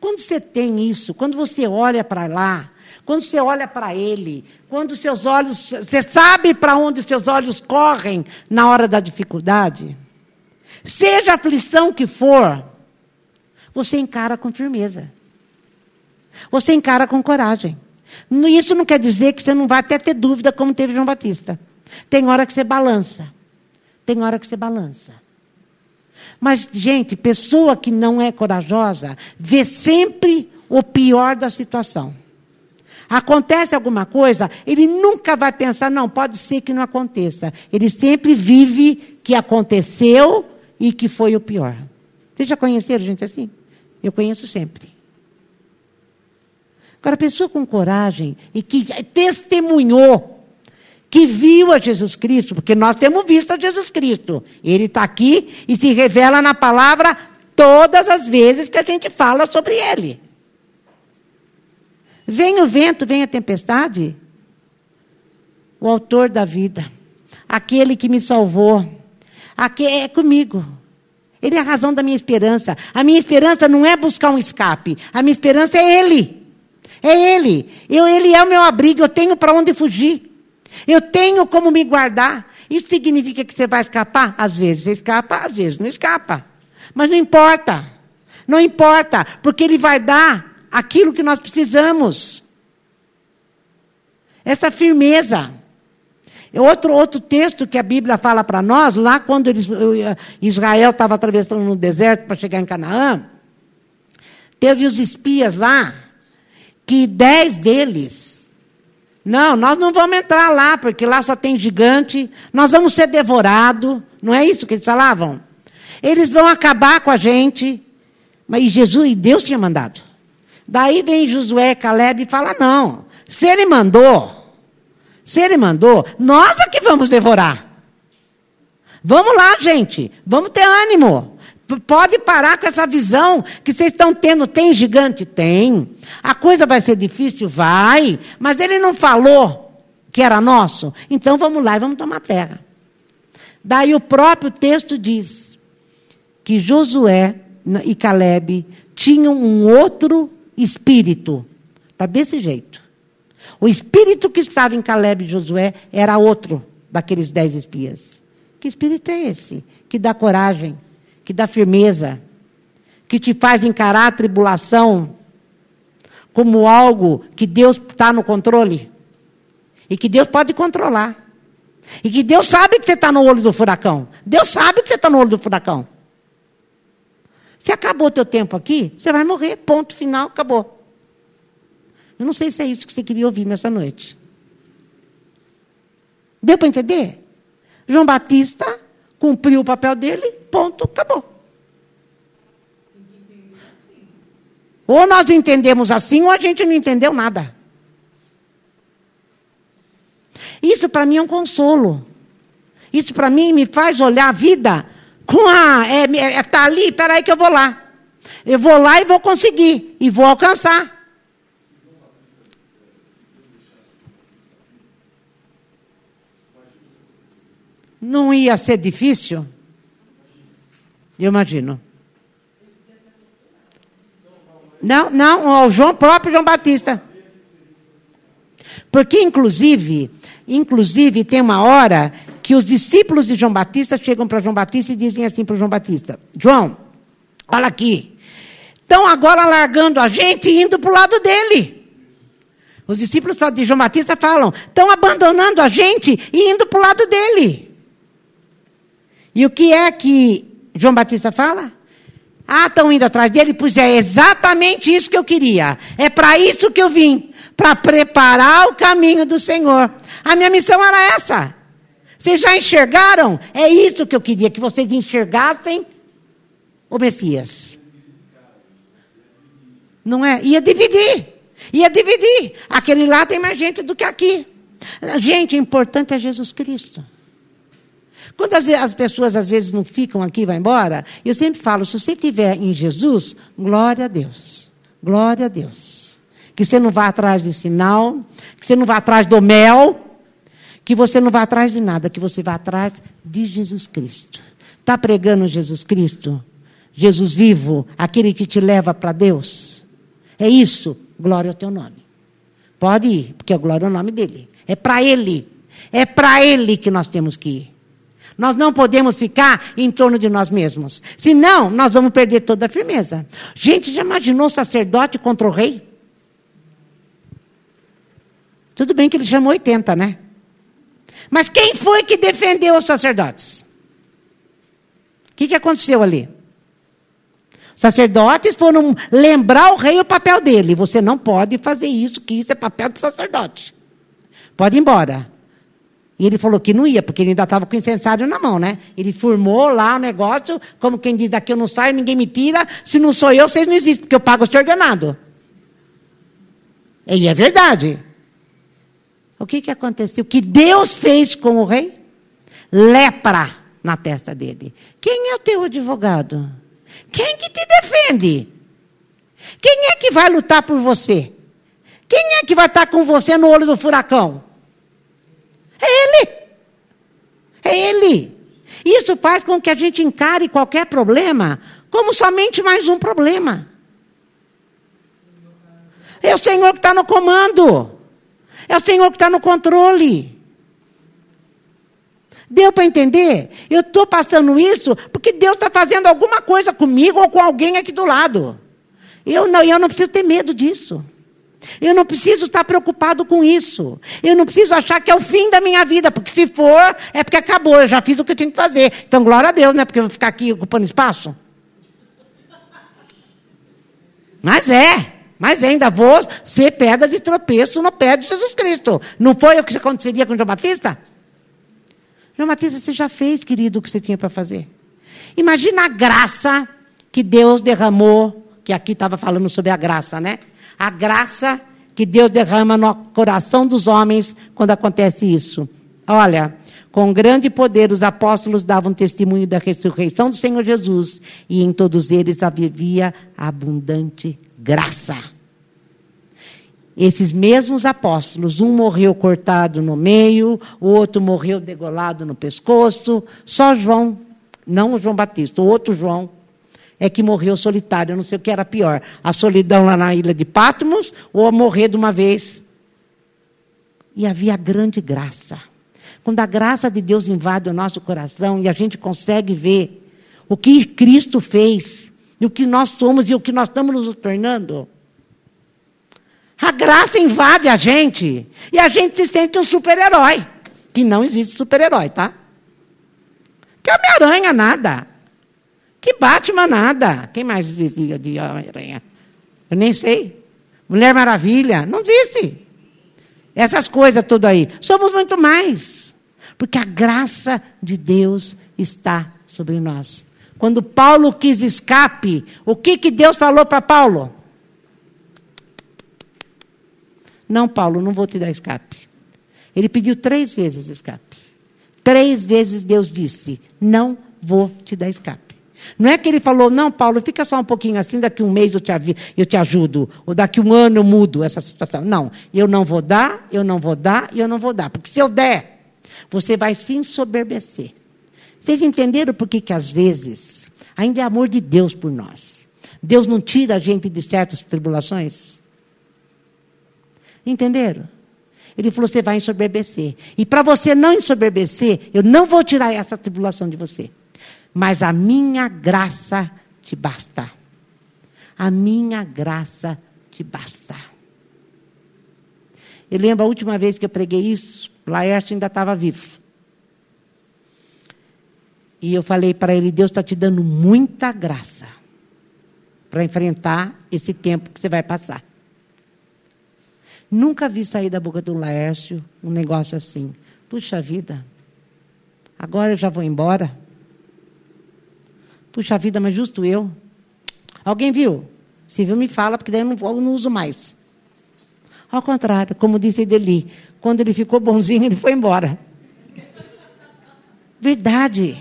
Quando você tem isso, quando você olha para lá, quando você olha para ele, quando seus olhos, você sabe para onde seus olhos correm na hora da dificuldade, seja a aflição que for, você encara com firmeza. Você encara com coragem. Isso não quer dizer que você não vai até ter dúvida, como teve João Batista. Tem hora que você balança. Tem hora que você balança. Mas, gente, pessoa que não é corajosa vê sempre o pior da situação. Acontece alguma coisa, ele nunca vai pensar, não, pode ser que não aconteça. Ele sempre vive que aconteceu e que foi o pior. Vocês já conheceram gente assim? Eu conheço sempre. Agora, a pessoa com coragem e que testemunhou, que viu a Jesus Cristo, porque nós temos visto a Jesus Cristo. Ele está aqui e se revela na palavra todas as vezes que a gente fala sobre ele. Vem o vento, vem a tempestade. O autor da vida, aquele que me salvou, aqui é comigo. Ele é a razão da minha esperança. A minha esperança não é buscar um escape. A minha esperança é Ele. É Ele. Eu, ele é o meu abrigo. Eu tenho para onde fugir. Eu tenho como me guardar. Isso significa que você vai escapar? Às vezes você escapa, às vezes não escapa. Mas não importa. Não importa, porque Ele vai dar aquilo que nós precisamos. Essa firmeza. Outro, outro texto que a Bíblia fala para nós, lá quando eles, Israel estava atravessando no deserto para chegar em Canaã, teve os espias lá, que dez deles, não, nós não vamos entrar lá, porque lá só tem gigante, nós vamos ser devorados, não é isso que eles falavam? Eles vão acabar com a gente, mas Jesus e Deus tinha mandado. Daí vem Josué Caleb e fala: não, se ele mandou, se ele mandou, nós é que vamos devorar. Vamos lá, gente. Vamos ter ânimo. Pode parar com essa visão que vocês estão tendo. Tem gigante? Tem. A coisa vai ser difícil? Vai. Mas ele não falou que era nosso? Então vamos lá e vamos tomar terra. Daí o próprio texto diz que Josué e Caleb tinham um outro espírito. Está desse jeito. O espírito que estava em Caleb e Josué era outro daqueles dez espias. Que espírito é esse? Que dá coragem, que dá firmeza, que te faz encarar a tribulação como algo que Deus está no controle e que Deus pode controlar. E que Deus sabe que você está no olho do furacão. Deus sabe que você está no olho do furacão. Se acabou o teu tempo aqui, você vai morrer. Ponto final, acabou. Eu não sei se é isso que você queria ouvir nessa noite. Deu para entender? João Batista cumpriu o papel dele, ponto, acabou. Ou nós entendemos assim, ou a gente não entendeu nada. Isso para mim é um consolo. Isso para mim me faz olhar a vida com a. É, é, tá ali, peraí que eu vou lá. Eu vou lá e vou conseguir. E vou alcançar. Não ia ser difícil? Eu imagino. Não, não, o João próprio João Batista. Porque, inclusive, inclusive, tem uma hora que os discípulos de João Batista chegam para João Batista e dizem assim para João Batista: João, olha aqui. Estão agora largando a gente e indo para o lado dele. Os discípulos de João Batista falam: estão abandonando a gente e indo para o lado dele. E o que é que João Batista fala? Ah, estão indo atrás dele? Pois é exatamente isso que eu queria. É para isso que eu vim para preparar o caminho do Senhor. A minha missão era essa. Vocês já enxergaram? É isso que eu queria, que vocês enxergassem o Messias. Não é? Ia dividir. Ia dividir. Aquele lá tem mais gente do que aqui. Gente, o importante é Jesus Cristo. Quando as, as pessoas às vezes não ficam aqui vão embora, eu sempre falo: se você estiver em Jesus, glória a Deus. Glória a Deus. Que você não vá atrás de sinal, que você não vá atrás do mel, que você não vá atrás de nada, que você vá atrás de Jesus Cristo. Está pregando Jesus Cristo? Jesus vivo, aquele que te leva para Deus? É isso, glória ao teu nome. Pode ir, porque a glória é o nome dele. É para ele. É para ele que nós temos que ir. Nós não podemos ficar em torno de nós mesmos. Senão, nós vamos perder toda a firmeza. Gente, já imaginou sacerdote contra o rei? Tudo bem que ele chamou 80, né? Mas quem foi que defendeu os sacerdotes? O que, que aconteceu ali? Os sacerdotes foram lembrar o rei o papel dele. Você não pode fazer isso, que isso é papel do sacerdote. Pode ir embora. E ele falou que não ia, porque ele ainda estava com o incensário na mão, né? Ele formou lá o negócio, como quem diz, daqui eu não saio, ninguém me tira, se não sou eu, vocês não existem, porque eu pago o ordenado. E é verdade. O que, que aconteceu? O que Deus fez com o rei? Lepra na testa dele. Quem é o teu advogado? Quem que te defende? Quem é que vai lutar por você? Quem é que vai estar com você no olho do furacão? É Ele. Isso faz com que a gente encare qualquer problema como somente mais um problema. É o Senhor que está no comando. É o Senhor que está no controle. Deu para entender? Eu estou passando isso porque Deus está fazendo alguma coisa comigo ou com alguém aqui do lado. Eu não, eu não preciso ter medo disso. Eu não preciso estar preocupado com isso. Eu não preciso achar que é o fim da minha vida, porque se for, é porque acabou. Eu já fiz o que eu tinha que fazer. Então, glória a Deus, né? Porque eu vou ficar aqui ocupando espaço. Mas é. Mas ainda vou ser pedra de tropeço no pé de Jesus Cristo. Não foi o que aconteceria com João Batista? João Batista, você já fez, querido, o que você tinha para fazer. Imagina a graça que Deus derramou, que aqui estava falando sobre a graça, né? A graça que Deus derrama no coração dos homens quando acontece isso. Olha, com grande poder os apóstolos davam testemunho da ressurreição do Senhor Jesus, e em todos eles havia abundante graça. Esses mesmos apóstolos, um morreu cortado no meio, o outro morreu degolado no pescoço, só João, não o João Batista, o outro João, é que morreu solitário. Eu não sei o que era pior: a solidão lá na ilha de Patmos ou morrer de uma vez. E havia grande graça. Quando a graça de Deus invade o nosso coração e a gente consegue ver o que Cristo fez, e o que nós somos e o que nós estamos nos tornando. A graça invade a gente e a gente se sente um super-herói. Que não existe super-herói, tá? Que Homem-Aranha, nada. Que Batman, nada. Quem mais existe de Homem-Aranha? Eu nem sei. Mulher Maravilha, não existe. Essas coisas tudo aí. Somos muito mais. Porque a graça de Deus está sobre nós. Quando Paulo quis escape, o que, que Deus falou para Paulo? Não, Paulo, não vou te dar escape. Ele pediu três vezes escape. Três vezes Deus disse: Não vou te dar escape. Não é que ele falou, não, Paulo, fica só um pouquinho assim, daqui um mês eu te, eu te ajudo, ou daqui um ano eu mudo essa situação. Não, eu não vou dar, eu não vou dar e eu não vou dar. Porque se eu der, você vai se ensoberbecer. Vocês entenderam por que, que às vezes ainda é amor de Deus por nós? Deus não tira a gente de certas tribulações? Entenderam? Ele falou: você vai ensoberbecer. E para você não ensoberbecer, eu não vou tirar essa tribulação de você. Mas a minha graça te basta. A minha graça te basta. Eu lembro a última vez que eu preguei isso, Laércio ainda estava vivo. E eu falei para ele: Deus está te dando muita graça para enfrentar esse tempo que você vai passar. Nunca vi sair da boca do Laércio um negócio assim. Puxa vida, agora eu já vou embora. Puxa vida, mas justo eu. Alguém viu? Se viu, me fala, porque daí eu não, eu não uso mais. Ao contrário, como disse Edeli, quando ele ficou bonzinho, ele foi embora. Verdade.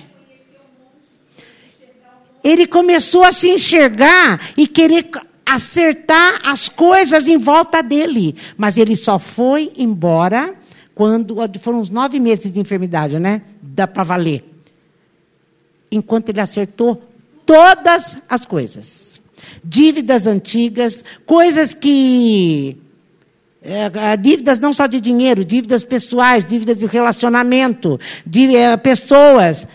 Ele começou a se enxergar e querer acertar as coisas em volta dele. Mas ele só foi embora quando foram uns nove meses de enfermidade, né? Dá para valer. Enquanto ele acertou todas as coisas. Dívidas antigas, coisas que. É, dívidas não só de dinheiro, dívidas pessoais, dívidas de relacionamento, de é, pessoas.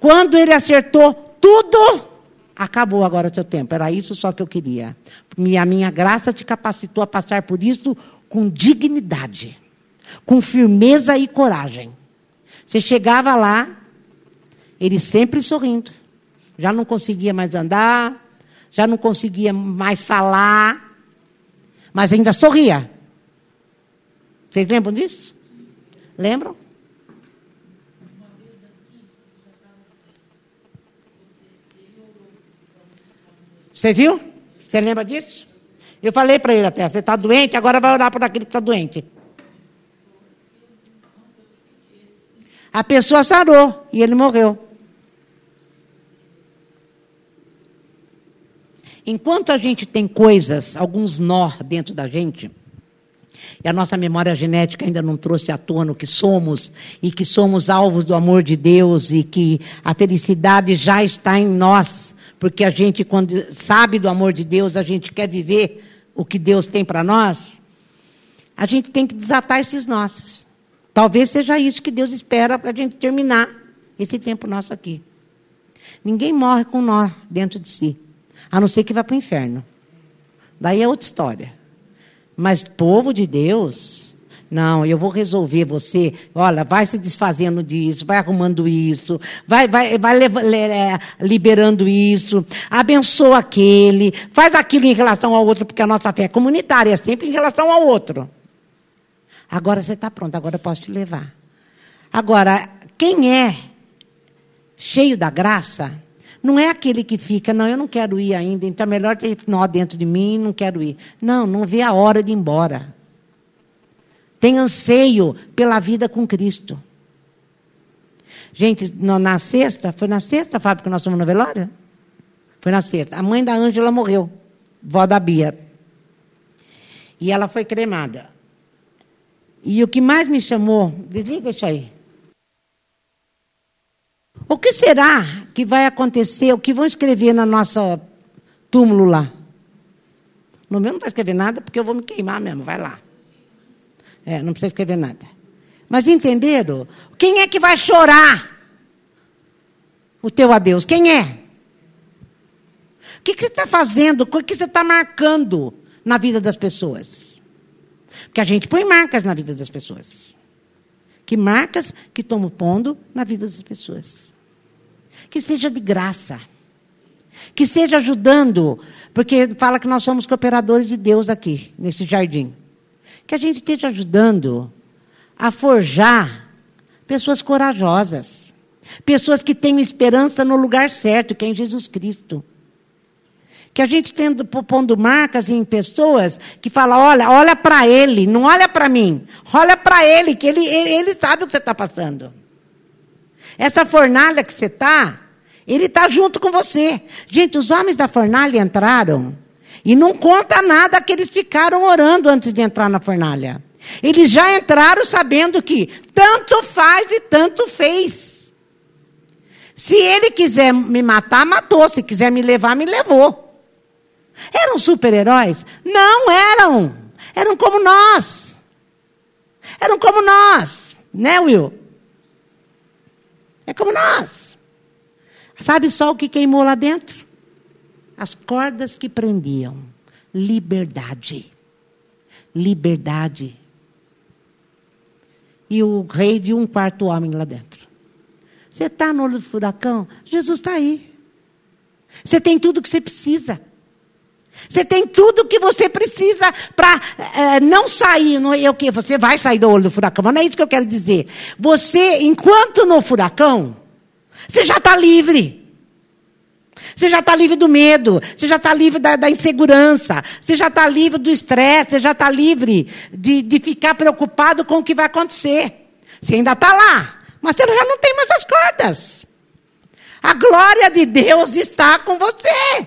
Quando ele acertou tudo, Acabou agora o teu tempo. Era isso só que eu queria. E a minha graça te capacitou a passar por isso com dignidade, com firmeza e coragem. Você chegava lá, ele sempre sorrindo. Já não conseguia mais andar, já não conseguia mais falar, mas ainda sorria. Vocês lembram disso? Lembram? Você viu? Você lembra disso? Eu falei para ele até: você está doente, agora vai orar por aquele que está doente. A pessoa sarou e ele morreu. Enquanto a gente tem coisas, alguns nó dentro da gente, e a nossa memória genética ainda não trouxe à tona o que somos e que somos alvos do amor de Deus e que a felicidade já está em nós, porque a gente, quando sabe do amor de Deus, a gente quer viver o que Deus tem para nós, a gente tem que desatar esses nossos. Talvez seja isso que Deus espera para a gente terminar esse tempo nosso aqui. Ninguém morre com nó dentro de si, a não ser que vá para o inferno. Daí é outra história. Mas povo de Deus, não, eu vou resolver você. Olha, vai se desfazendo disso, vai arrumando isso, vai, vai, vai é, liberando isso, abençoa aquele, faz aquilo em relação ao outro, porque a nossa fé é comunitária, é sempre em relação ao outro. Agora você está pronto, agora eu posso te levar. Agora, quem é cheio da graça, não é aquele que fica, não, eu não quero ir ainda, então é melhor ter nó dentro de mim, não quero ir. Não, não vê a hora de ir embora. Tem anseio pela vida com Cristo. Gente, na sexta, foi na sexta, Fábio, que nós fomos no velório? Foi na sexta. A mãe da Ângela morreu, vó da Bia. E ela foi cremada. E o que mais me chamou, desliga isso aí. O que será que vai acontecer? O que vão escrever na nossa túmulo lá? No meu não vai escrever nada, porque eu vou me queimar mesmo, vai lá. É, não precisa escrever nada. Mas entenderam? Quem é que vai chorar o teu adeus? Quem é? O que, que você está fazendo? O que você está marcando na vida das pessoas? Porque a gente põe marcas na vida das pessoas. Que marcas que estamos pondo na vida das pessoas que seja de graça. Que esteja ajudando, porque fala que nós somos cooperadores de Deus aqui, nesse jardim. Que a gente esteja ajudando a forjar pessoas corajosas, pessoas que tenham esperança no lugar certo, que é em Jesus Cristo. Que a gente tendo pondo marcas em pessoas que falam, olha, olha para ele, não olha para mim, olha para ele, que ele, ele, ele sabe o que você está passando. Essa fornalha que você está, ele está junto com você. Gente, os homens da fornalha entraram e não conta nada que eles ficaram orando antes de entrar na fornalha. Eles já entraram sabendo que tanto faz e tanto fez. Se ele quiser me matar, matou. Se quiser me levar, me levou. Eram super-heróis? Não eram. Eram como nós. Eram como nós. Né, Will? É como nós. Sabe só o que queimou lá dentro? As cordas que prendiam. Liberdade. Liberdade. E o rei viu um quarto homem lá dentro. Você está no olho do furacão? Jesus está aí. Você tem tudo que você precisa. Você tem tudo o que você precisa para é, não sair. Não é o que? Você vai sair do olho do furacão, mas não é isso que eu quero dizer. Você, enquanto no furacão, você já está livre. Você já está livre do medo, você já está livre da, da, insegurança, você já está livre do estresse, você já está livre de, de ficar preocupado com o que vai acontecer. Você ainda está lá, mas você já não tem mais as cordas. A glória de Deus está com você.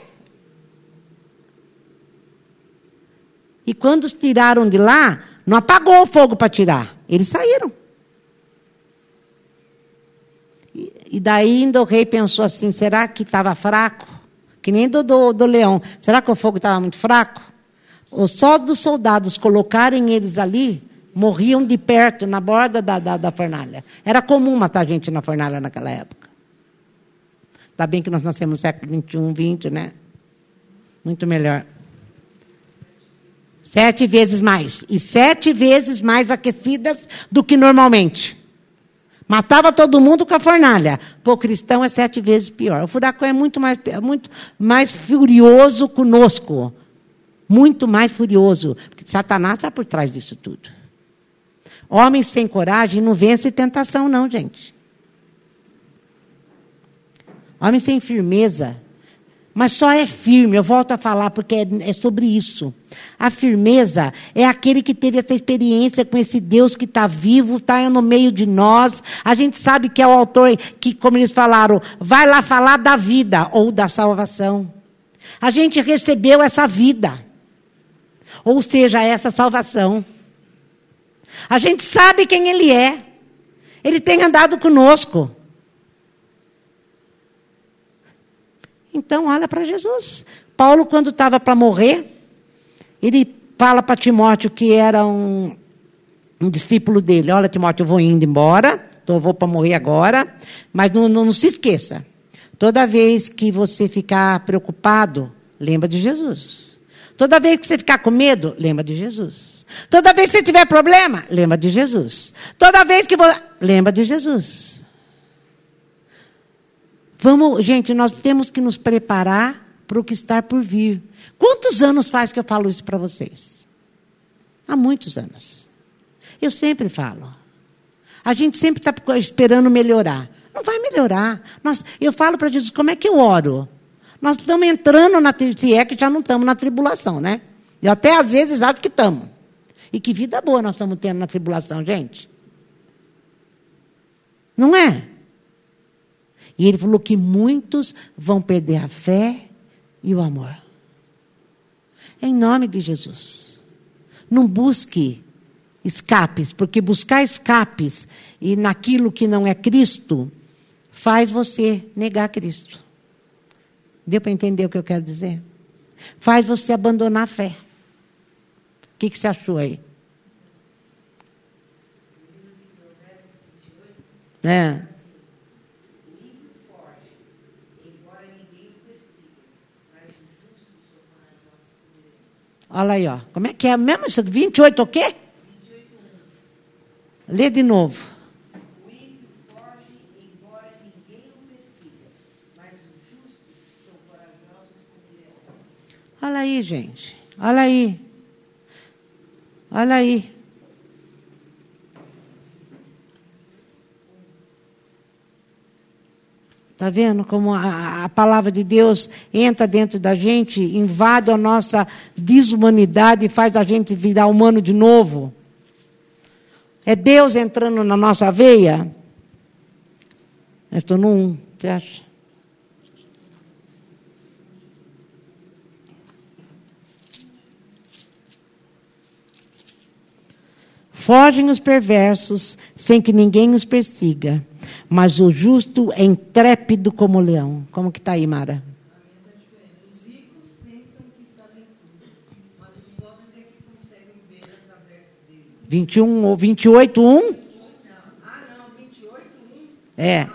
E quando os tiraram de lá, não apagou o fogo para tirar. Eles saíram. E, e daí ainda o rei pensou assim: será que estava fraco? Que nem do, do, do leão. Será que o fogo estava muito fraco? Só dos soldados colocarem eles ali, morriam de perto, na borda da, da, da fornalha. Era comum matar gente na fornalha naquela época. Está bem que nós nascemos no século XXI, XX, né? Muito melhor. Sete vezes mais. E sete vezes mais aquecidas do que normalmente. Matava todo mundo com a fornalha. Pô, cristão é sete vezes pior. O furacão é muito mais, muito mais furioso conosco. Muito mais furioso. Porque Satanás está por trás disso tudo. Homens sem coragem não vence tentação, não, gente. Homens sem firmeza mas só é firme, eu volto a falar porque é, é, sobre isso. A firmeza é aquele que teve essa experiência com esse Deus que está vivo, está no meio de nós. A gente sabe que é o autor que, como eles falaram, vai lá falar da vida ou da salvação. A gente recebeu essa vida, ou seja, essa salvação. A gente sabe quem Ele é. Ele tem andado conosco. Então, olha para Jesus. Paulo, quando estava para morrer, ele fala para Timóteo, que era um, um, discípulo dele: Olha, Timóteo, eu vou indo embora, então eu vou para morrer agora, mas não, não, não se esqueça. Toda vez que você ficar preocupado, lembra de Jesus. Toda vez que você ficar com medo, lembra de Jesus. Toda vez que você tiver problema, lembra de Jesus. Toda vez que você. Lembra de Jesus. Vamos, gente, nós temos que nos preparar para o que está por vir. Quantos anos faz que eu falo isso para vocês? Há muitos anos. Eu sempre falo. A gente sempre está esperando melhorar. Não vai melhorar. Nós, eu falo para Jesus, como é que eu oro? Nós estamos entrando na se é que já não estamos na tribulação, né? Eu até às vezes acho que estamos. E que vida boa nós estamos tendo na tribulação, gente. Não é? E ele falou que muitos vão perder a fé e o amor. Em nome de Jesus. Não busque escapes, porque buscar escapes e naquilo que não é Cristo faz você negar Cristo. Deu para entender o que eu quero dizer? Faz você abandonar a fé. O que, que você achou aí? É. Olha aí, ó. Como é que é mesmo isso? 28 o quê? 28, 1. Lê de novo. Olha aí, gente. Olha aí. Olha aí. Está vendo como a, a, palavra de Deus entra dentro da gente, invade a nossa desumanidade e faz a gente virar humano de novo? É Deus entrando na nossa veia? Eu estou no 1, você acha? Fogem os perversos sem que ninguém os persiga mas o justo é intrépido como o leão. Como que está aí, Mara? Os ricos pensam que sabem tudo, mas os pobres é que conseguem ver através deles. 21 ou 28, 1? Ah, não, 28, 1? É.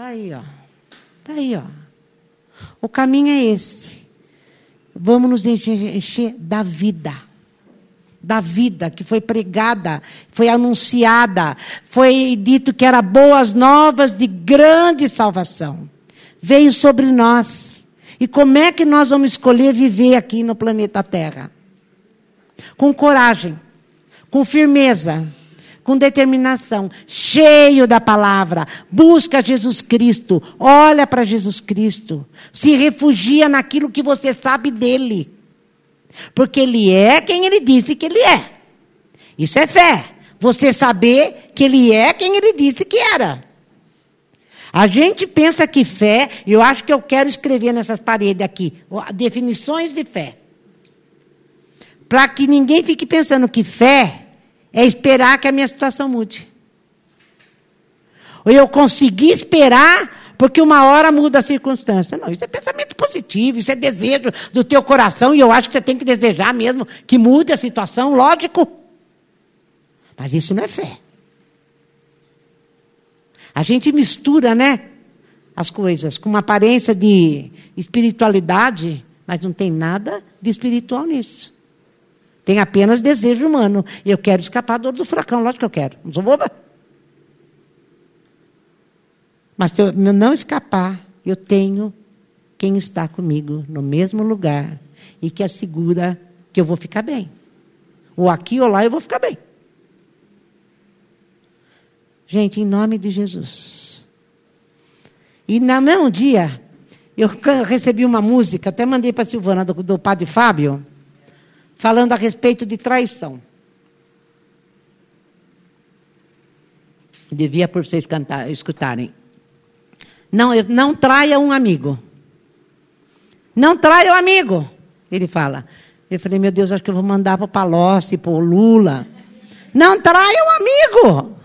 Está aí, ó. Está aí, ó. O caminho é esse. Vamos nos encher da vida. Da vida que foi pregada, foi anunciada, foi dito que era boas novas de grande salvação. Veio sobre nós. E como é que nós vamos escolher viver aqui no planeta Terra? Com coragem, com firmeza, com determinação, cheio da palavra, busca Jesus Cristo, olha para Jesus Cristo, se refugia naquilo que você sabe dele. Porque ele é quem ele disse que ele é. Isso é fé. Você saber que ele é quem ele disse que era. A gente pensa que fé, eu acho que eu quero escrever nessas paredes aqui, definições de fé. Para que ninguém fique pensando que fé é esperar que a minha situação mude. Ou eu conseguir esperar porque uma hora muda a circunstância. Não, isso é pensamento positivo, isso é desejo do teu coração e eu acho que você tem que desejar mesmo que mude a situação, lógico. Mas isso não é fé. A gente mistura, né, as coisas com uma aparência de espiritualidade, mas não tem nada de espiritual nisso. Tem apenas desejo humano. Eu quero escapar do, do furacão, lógico que eu quero. Não sou boba. Mas se eu não escapar, eu tenho quem está comigo no mesmo lugar e que assegura que eu vou ficar bem. Ou aqui ou lá eu vou ficar bem. Gente, em nome de Jesus. E no mesmo dia, eu recebi uma música, até mandei para a Silvana do, do padre Fábio falando a respeito de traição. Devia por vocês cantar, escutarem. Não, não traia um amigo. Não traia o um amigo. Ele fala. Eu falei, meu Deus, acho que eu vou mandar para o Palocci, para o Lula. Não traia um amigo.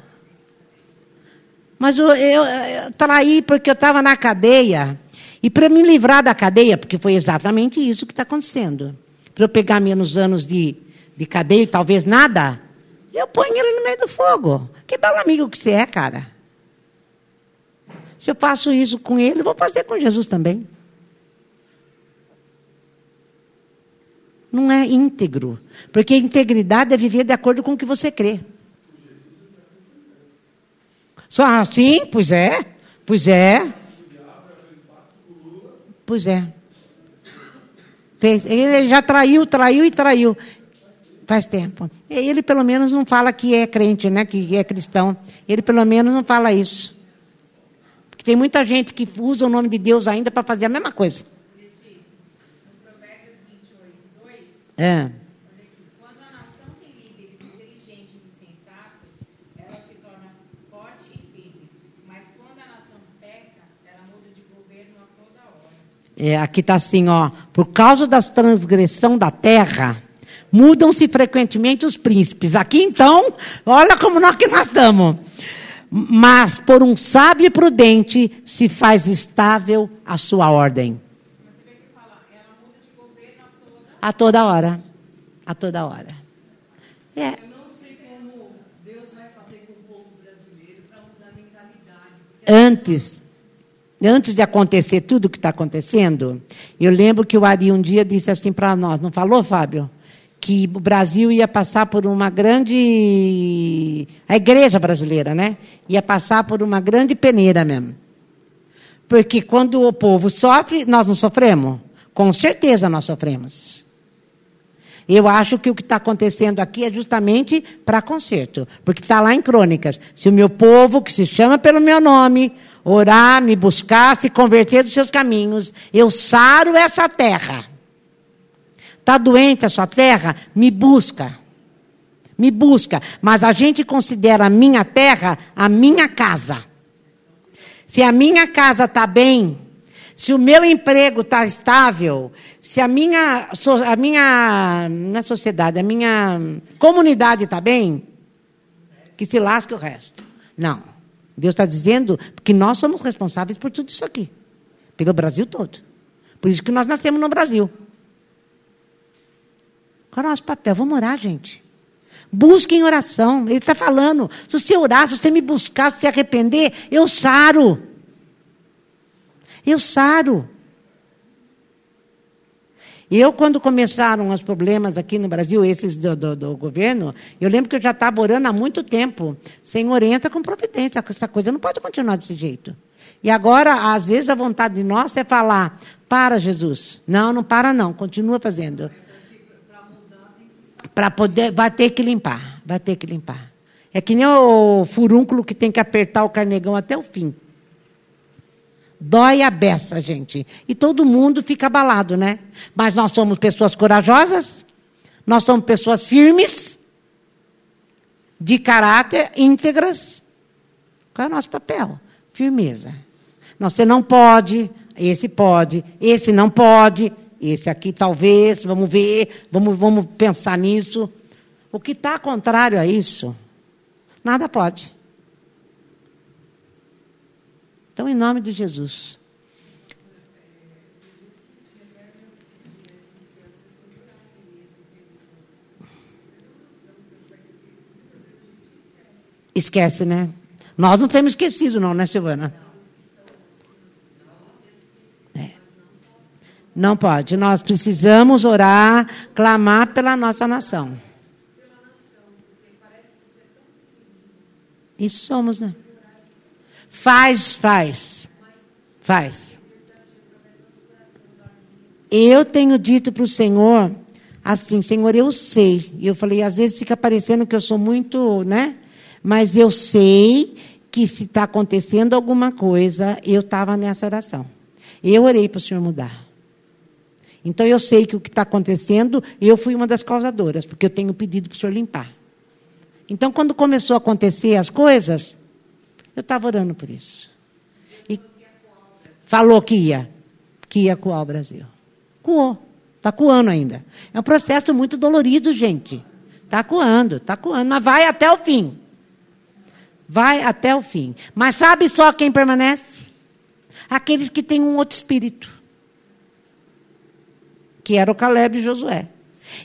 Mas eu, eu, eu traí porque eu estava na cadeia. E para me livrar da cadeia, porque foi exatamente isso que está acontecendo. Para eu pegar menos anos de, de cadeia e talvez nada, eu ponho ele no meio do fogo. Que belo amigo que você é, cara. Se eu faço isso com ele, vou fazer com Jesus também. Não é íntegro. Porque integridade é viver de acordo com o que você crê. Só assim? Pois é. Pois é. Pois é. Ele já traiu, traiu e traiu. Faz tempo. Ele pelo menos não fala que é crente, né? Que é cristão. Ele pelo menos não fala isso. Porque tem muita gente que usa o nome de Deus ainda para fazer a mesma coisa. É. Quando a nação tem líderes inteligentes e sensatos, ela se torna forte e firme. Mas quando a nação peca, ela muda de governo a toda hora. É, aqui está assim, ó. Por causa da transgressão da terra, mudam-se frequentemente os príncipes. Aqui então, olha como nós que nós estamos. Mas por um sábio e prudente se faz estável a sua ordem. A toda hora. A toda hora. É. Eu não sei como Deus vai fazer com o povo brasileiro para mudar a mentalidade. Antes, antes de acontecer tudo o que está acontecendo, eu lembro que o Ari um dia disse assim para nós, não falou, Fábio? Que o Brasil ia passar por uma grande. A igreja brasileira, né? Ia passar por uma grande peneira mesmo. Porque quando o povo sofre, nós não sofremos? Com certeza nós sofremos. Eu acho que o que está acontecendo aqui é justamente para conserto. Porque está lá em Crônicas. Se o meu povo, que se chama pelo meu nome, orar, me buscar, se converter dos seus caminhos, eu saro essa terra. Está doente a sua terra? Me busca. Me busca. Mas a gente considera a minha terra a minha casa. Se a minha casa está bem, se o meu emprego está estável, se a minha, a minha na sociedade, a minha comunidade está bem, que se lasque o resto. Não. Deus está dizendo que nós somos responsáveis por tudo isso aqui, pelo Brasil todo. Por isso que nós nascemos no Brasil. Qual é o nosso papel? Vamos orar, gente. Busque em oração. Ele está falando. Se você orar, se você me buscar, se você arrepender, eu saro. Eu saro. Eu, quando começaram os problemas aqui no Brasil, esses do, do, do governo, eu lembro que eu já estava orando há muito tempo. Senhor, entra com providência. Essa coisa não pode continuar desse jeito. E agora, às vezes, a vontade de nós é falar: para, Jesus. Não, não para, não. Continua fazendo. Para poder, vai ter que limpar. Vai ter que limpar. É que nem o furúnculo que tem que apertar o carnegão até o fim. Dói a beça, gente. E todo mundo fica abalado, né? Mas nós somos pessoas corajosas, nós somos pessoas firmes, de caráter, íntegras. Qual é o nosso papel? Firmeza. Você não pode, esse pode, esse não pode, esse aqui talvez, vamos ver, vamos, vamos pensar nisso. O que está contrário a isso, nada pode. Então, em nome de Jesus. Esquece, né? Nós não temos esquecido, não, né, Silvana? É. Não pode. Nós precisamos orar, clamar pela nossa nação. Isso somos, né? Faz, faz. Faz. Eu tenho dito para o Senhor, assim, Senhor, eu sei. E eu falei, às vezes fica parecendo que eu sou muito, né? Mas eu sei que se está acontecendo alguma coisa, eu estava nessa oração. Eu orei para o Senhor mudar. Então eu sei que o que está acontecendo, eu fui uma das causadoras, porque eu tenho pedido para o Senhor limpar. Então, quando começou a acontecer as coisas, Eu estava orando por isso. E falou que ia, que ia coar o Brasil. Coou. Está coando ainda. É um processo muito dolorido, gente. Está coando, está coando, mas vai até o fim. Vai até o fim. Mas sabe só quem permanece? Aqueles que têm um outro espírito. Que era o Caleb e Josué.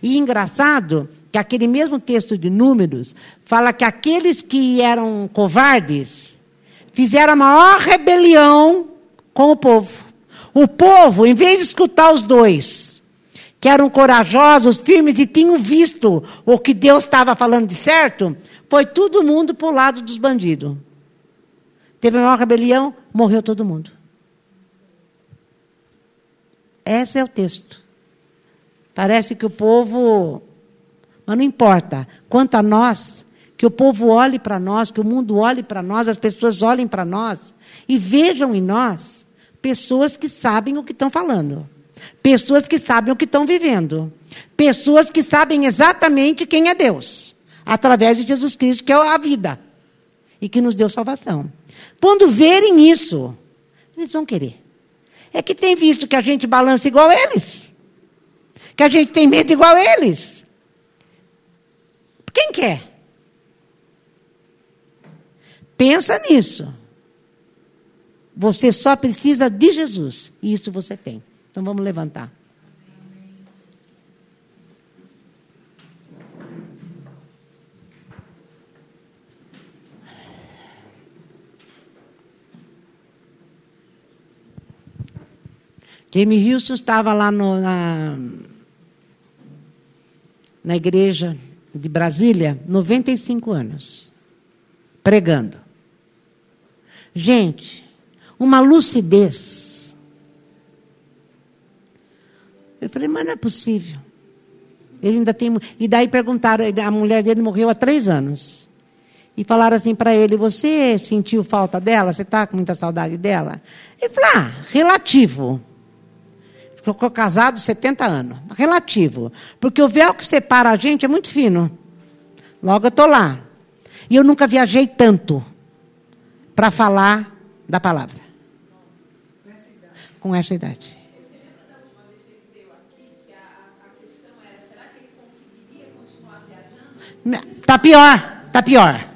E engraçado que aquele mesmo texto de Números fala que aqueles que eram covardes fizeram a maior rebelião com o povo. O povo, em vez de escutar os dois, que eram corajosos, firmes e tinham visto o que Deus estava falando de certo, foi todo mundo para o lado dos bandidos. Teve a maior rebelião, morreu todo mundo. Esse é o texto. Parece que o povo. Mas não importa. Quanto a nós, que o povo olhe para nós, que o mundo olhe para nós, as pessoas olhem para nós e vejam em nós pessoas que sabem o que estão falando. Pessoas que sabem o que estão vivendo. Pessoas que sabem exatamente quem é Deus. Através de Jesus Cristo, que é a vida. E que nos deu salvação. Quando verem isso, eles vão querer. É que tem visto que a gente balança igual eles. Que a gente tem medo igual eles. Quem quer? Pensa nisso. Você só precisa de Jesus. E isso você tem. Então vamos levantar. Jamie Houston estava lá no, na, na igreja de Brasília, 95 anos, pregando. Gente, uma lucidez. Eu falei, mas não é possível. Ele ainda tem. E daí perguntaram, a mulher dele morreu há três anos. E falaram assim para ele: Você sentiu falta dela? Você está com muita saudade dela? Ele falou: Ah, relativo. Ficou casado 70 anos. Relativo. Porque o véu que separa a gente é muito fino. Logo eu estou lá. E eu nunca viajei tanto para falar da palavra. Com essa idade. Está pior. Está pior.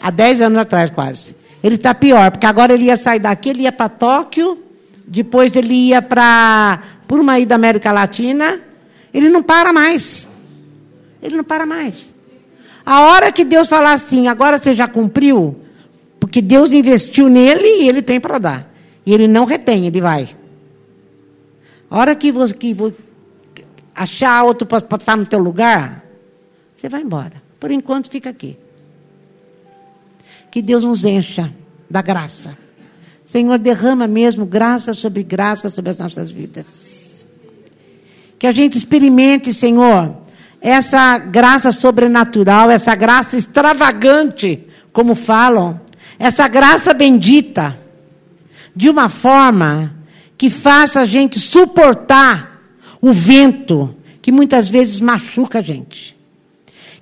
Há 10 anos atrás, quase. Ele está pior, porque agora ele ia sair daqui, ele ia para Tóquio depois ele ia para por uma ida da América Latina. Ele não para mais. Ele não para mais. A hora que Deus falar assim, agora você já cumpriu, porque Deus investiu nele e ele tem para dar. E ele não retém, ele vai. A hora que você que achar outro para estar no teu lugar, você vai embora. Por enquanto fica aqui. Que Deus nos encha da graça. Senhor, derrama mesmo graça sobre graça sobre as nossas vidas. Que a gente experimente, Senhor, essa graça sobrenatural, essa graça extravagante, como falam, essa graça bendita, de uma forma que faça a gente suportar o vento que muitas vezes machuca a gente,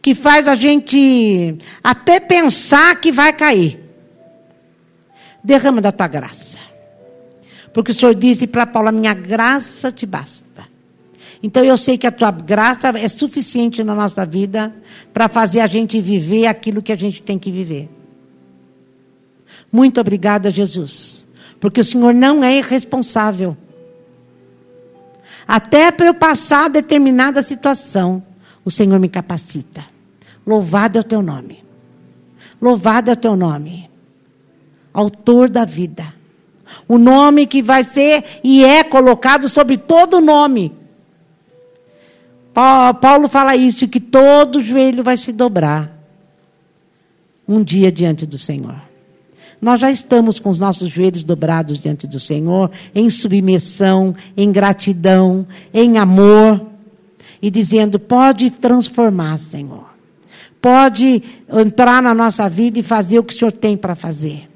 que faz a gente até pensar que vai cair derrama da tua graça. Porque o Senhor disse para Paulo: minha graça te basta. Então eu sei que a tua graça é suficiente na nossa vida para fazer a gente viver aquilo que a gente tem que viver. Muito obrigada, Jesus. Porque o Senhor não é irresponsável. Até para eu passar determinada situação, o Senhor me capacita. Louvado é o teu nome. Louvado é o teu nome autor da vida. O nome que vai ser e é colocado sobre todo nome. Paulo fala isso, que todo joelho vai se dobrar um dia diante do Senhor. Nós já estamos com os nossos joelhos dobrados diante do Senhor, em submissão, em gratidão, em amor, e dizendo: pode transformar, Senhor. Pode entrar na nossa vida e fazer o que o Senhor tem para fazer.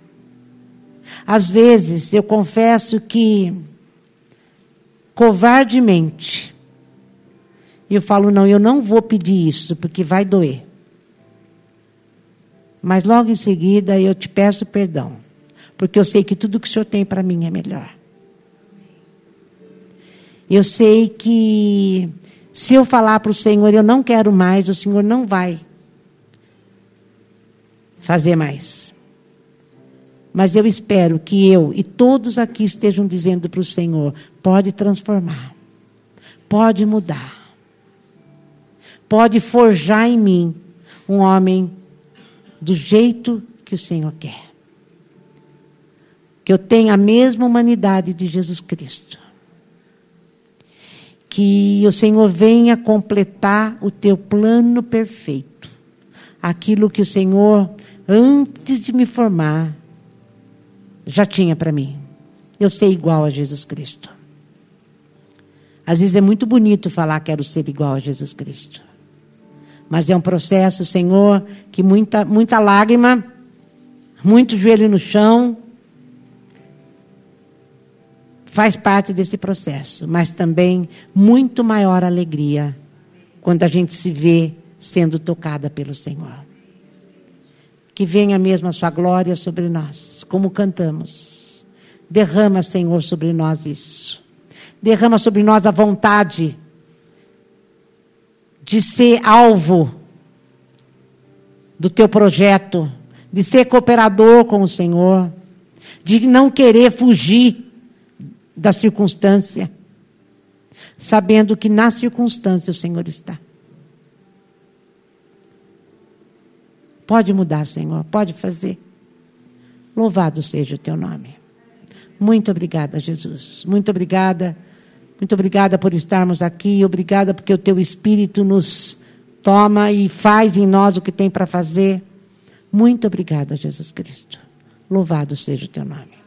Às vezes, eu confesso que, covardemente, eu falo: não, eu não vou pedir isso, porque vai doer. Mas logo em seguida eu te peço perdão, porque eu sei que tudo que o Senhor tem para mim é melhor. Eu sei que se eu falar para o Senhor, eu não quero mais, o Senhor não vai fazer mais. Mas eu espero que eu e todos aqui estejam dizendo para o Senhor: pode transformar, pode mudar, pode forjar em mim um homem do jeito que o Senhor quer. Que eu tenha a mesma humanidade de Jesus Cristo. Que o Senhor venha completar o teu plano perfeito. Aquilo que o Senhor, antes de me formar, já tinha para mim. Eu sei igual a Jesus Cristo. Às vezes é muito bonito falar que quero ser igual a Jesus Cristo. Mas é um processo, Senhor, que muita, muita lágrima, muito joelho no chão, faz parte desse processo. Mas também muito maior alegria quando a gente se vê sendo tocada pelo Senhor. Que venha mesmo a sua glória sobre nós, como cantamos. Derrama, Senhor, sobre nós isso. Derrama sobre nós a vontade de ser alvo do teu projeto, de ser cooperador com o Senhor, de não querer fugir da circunstância, sabendo que na circunstância o Senhor está. Pode mudar, Senhor, pode fazer. Louvado seja o teu nome. Muito obrigada, Jesus. Muito obrigada. Muito obrigada por estarmos aqui. Obrigada porque o teu Espírito nos toma e faz em nós o que tem para fazer. Muito obrigada, Jesus Cristo. Louvado seja o teu nome.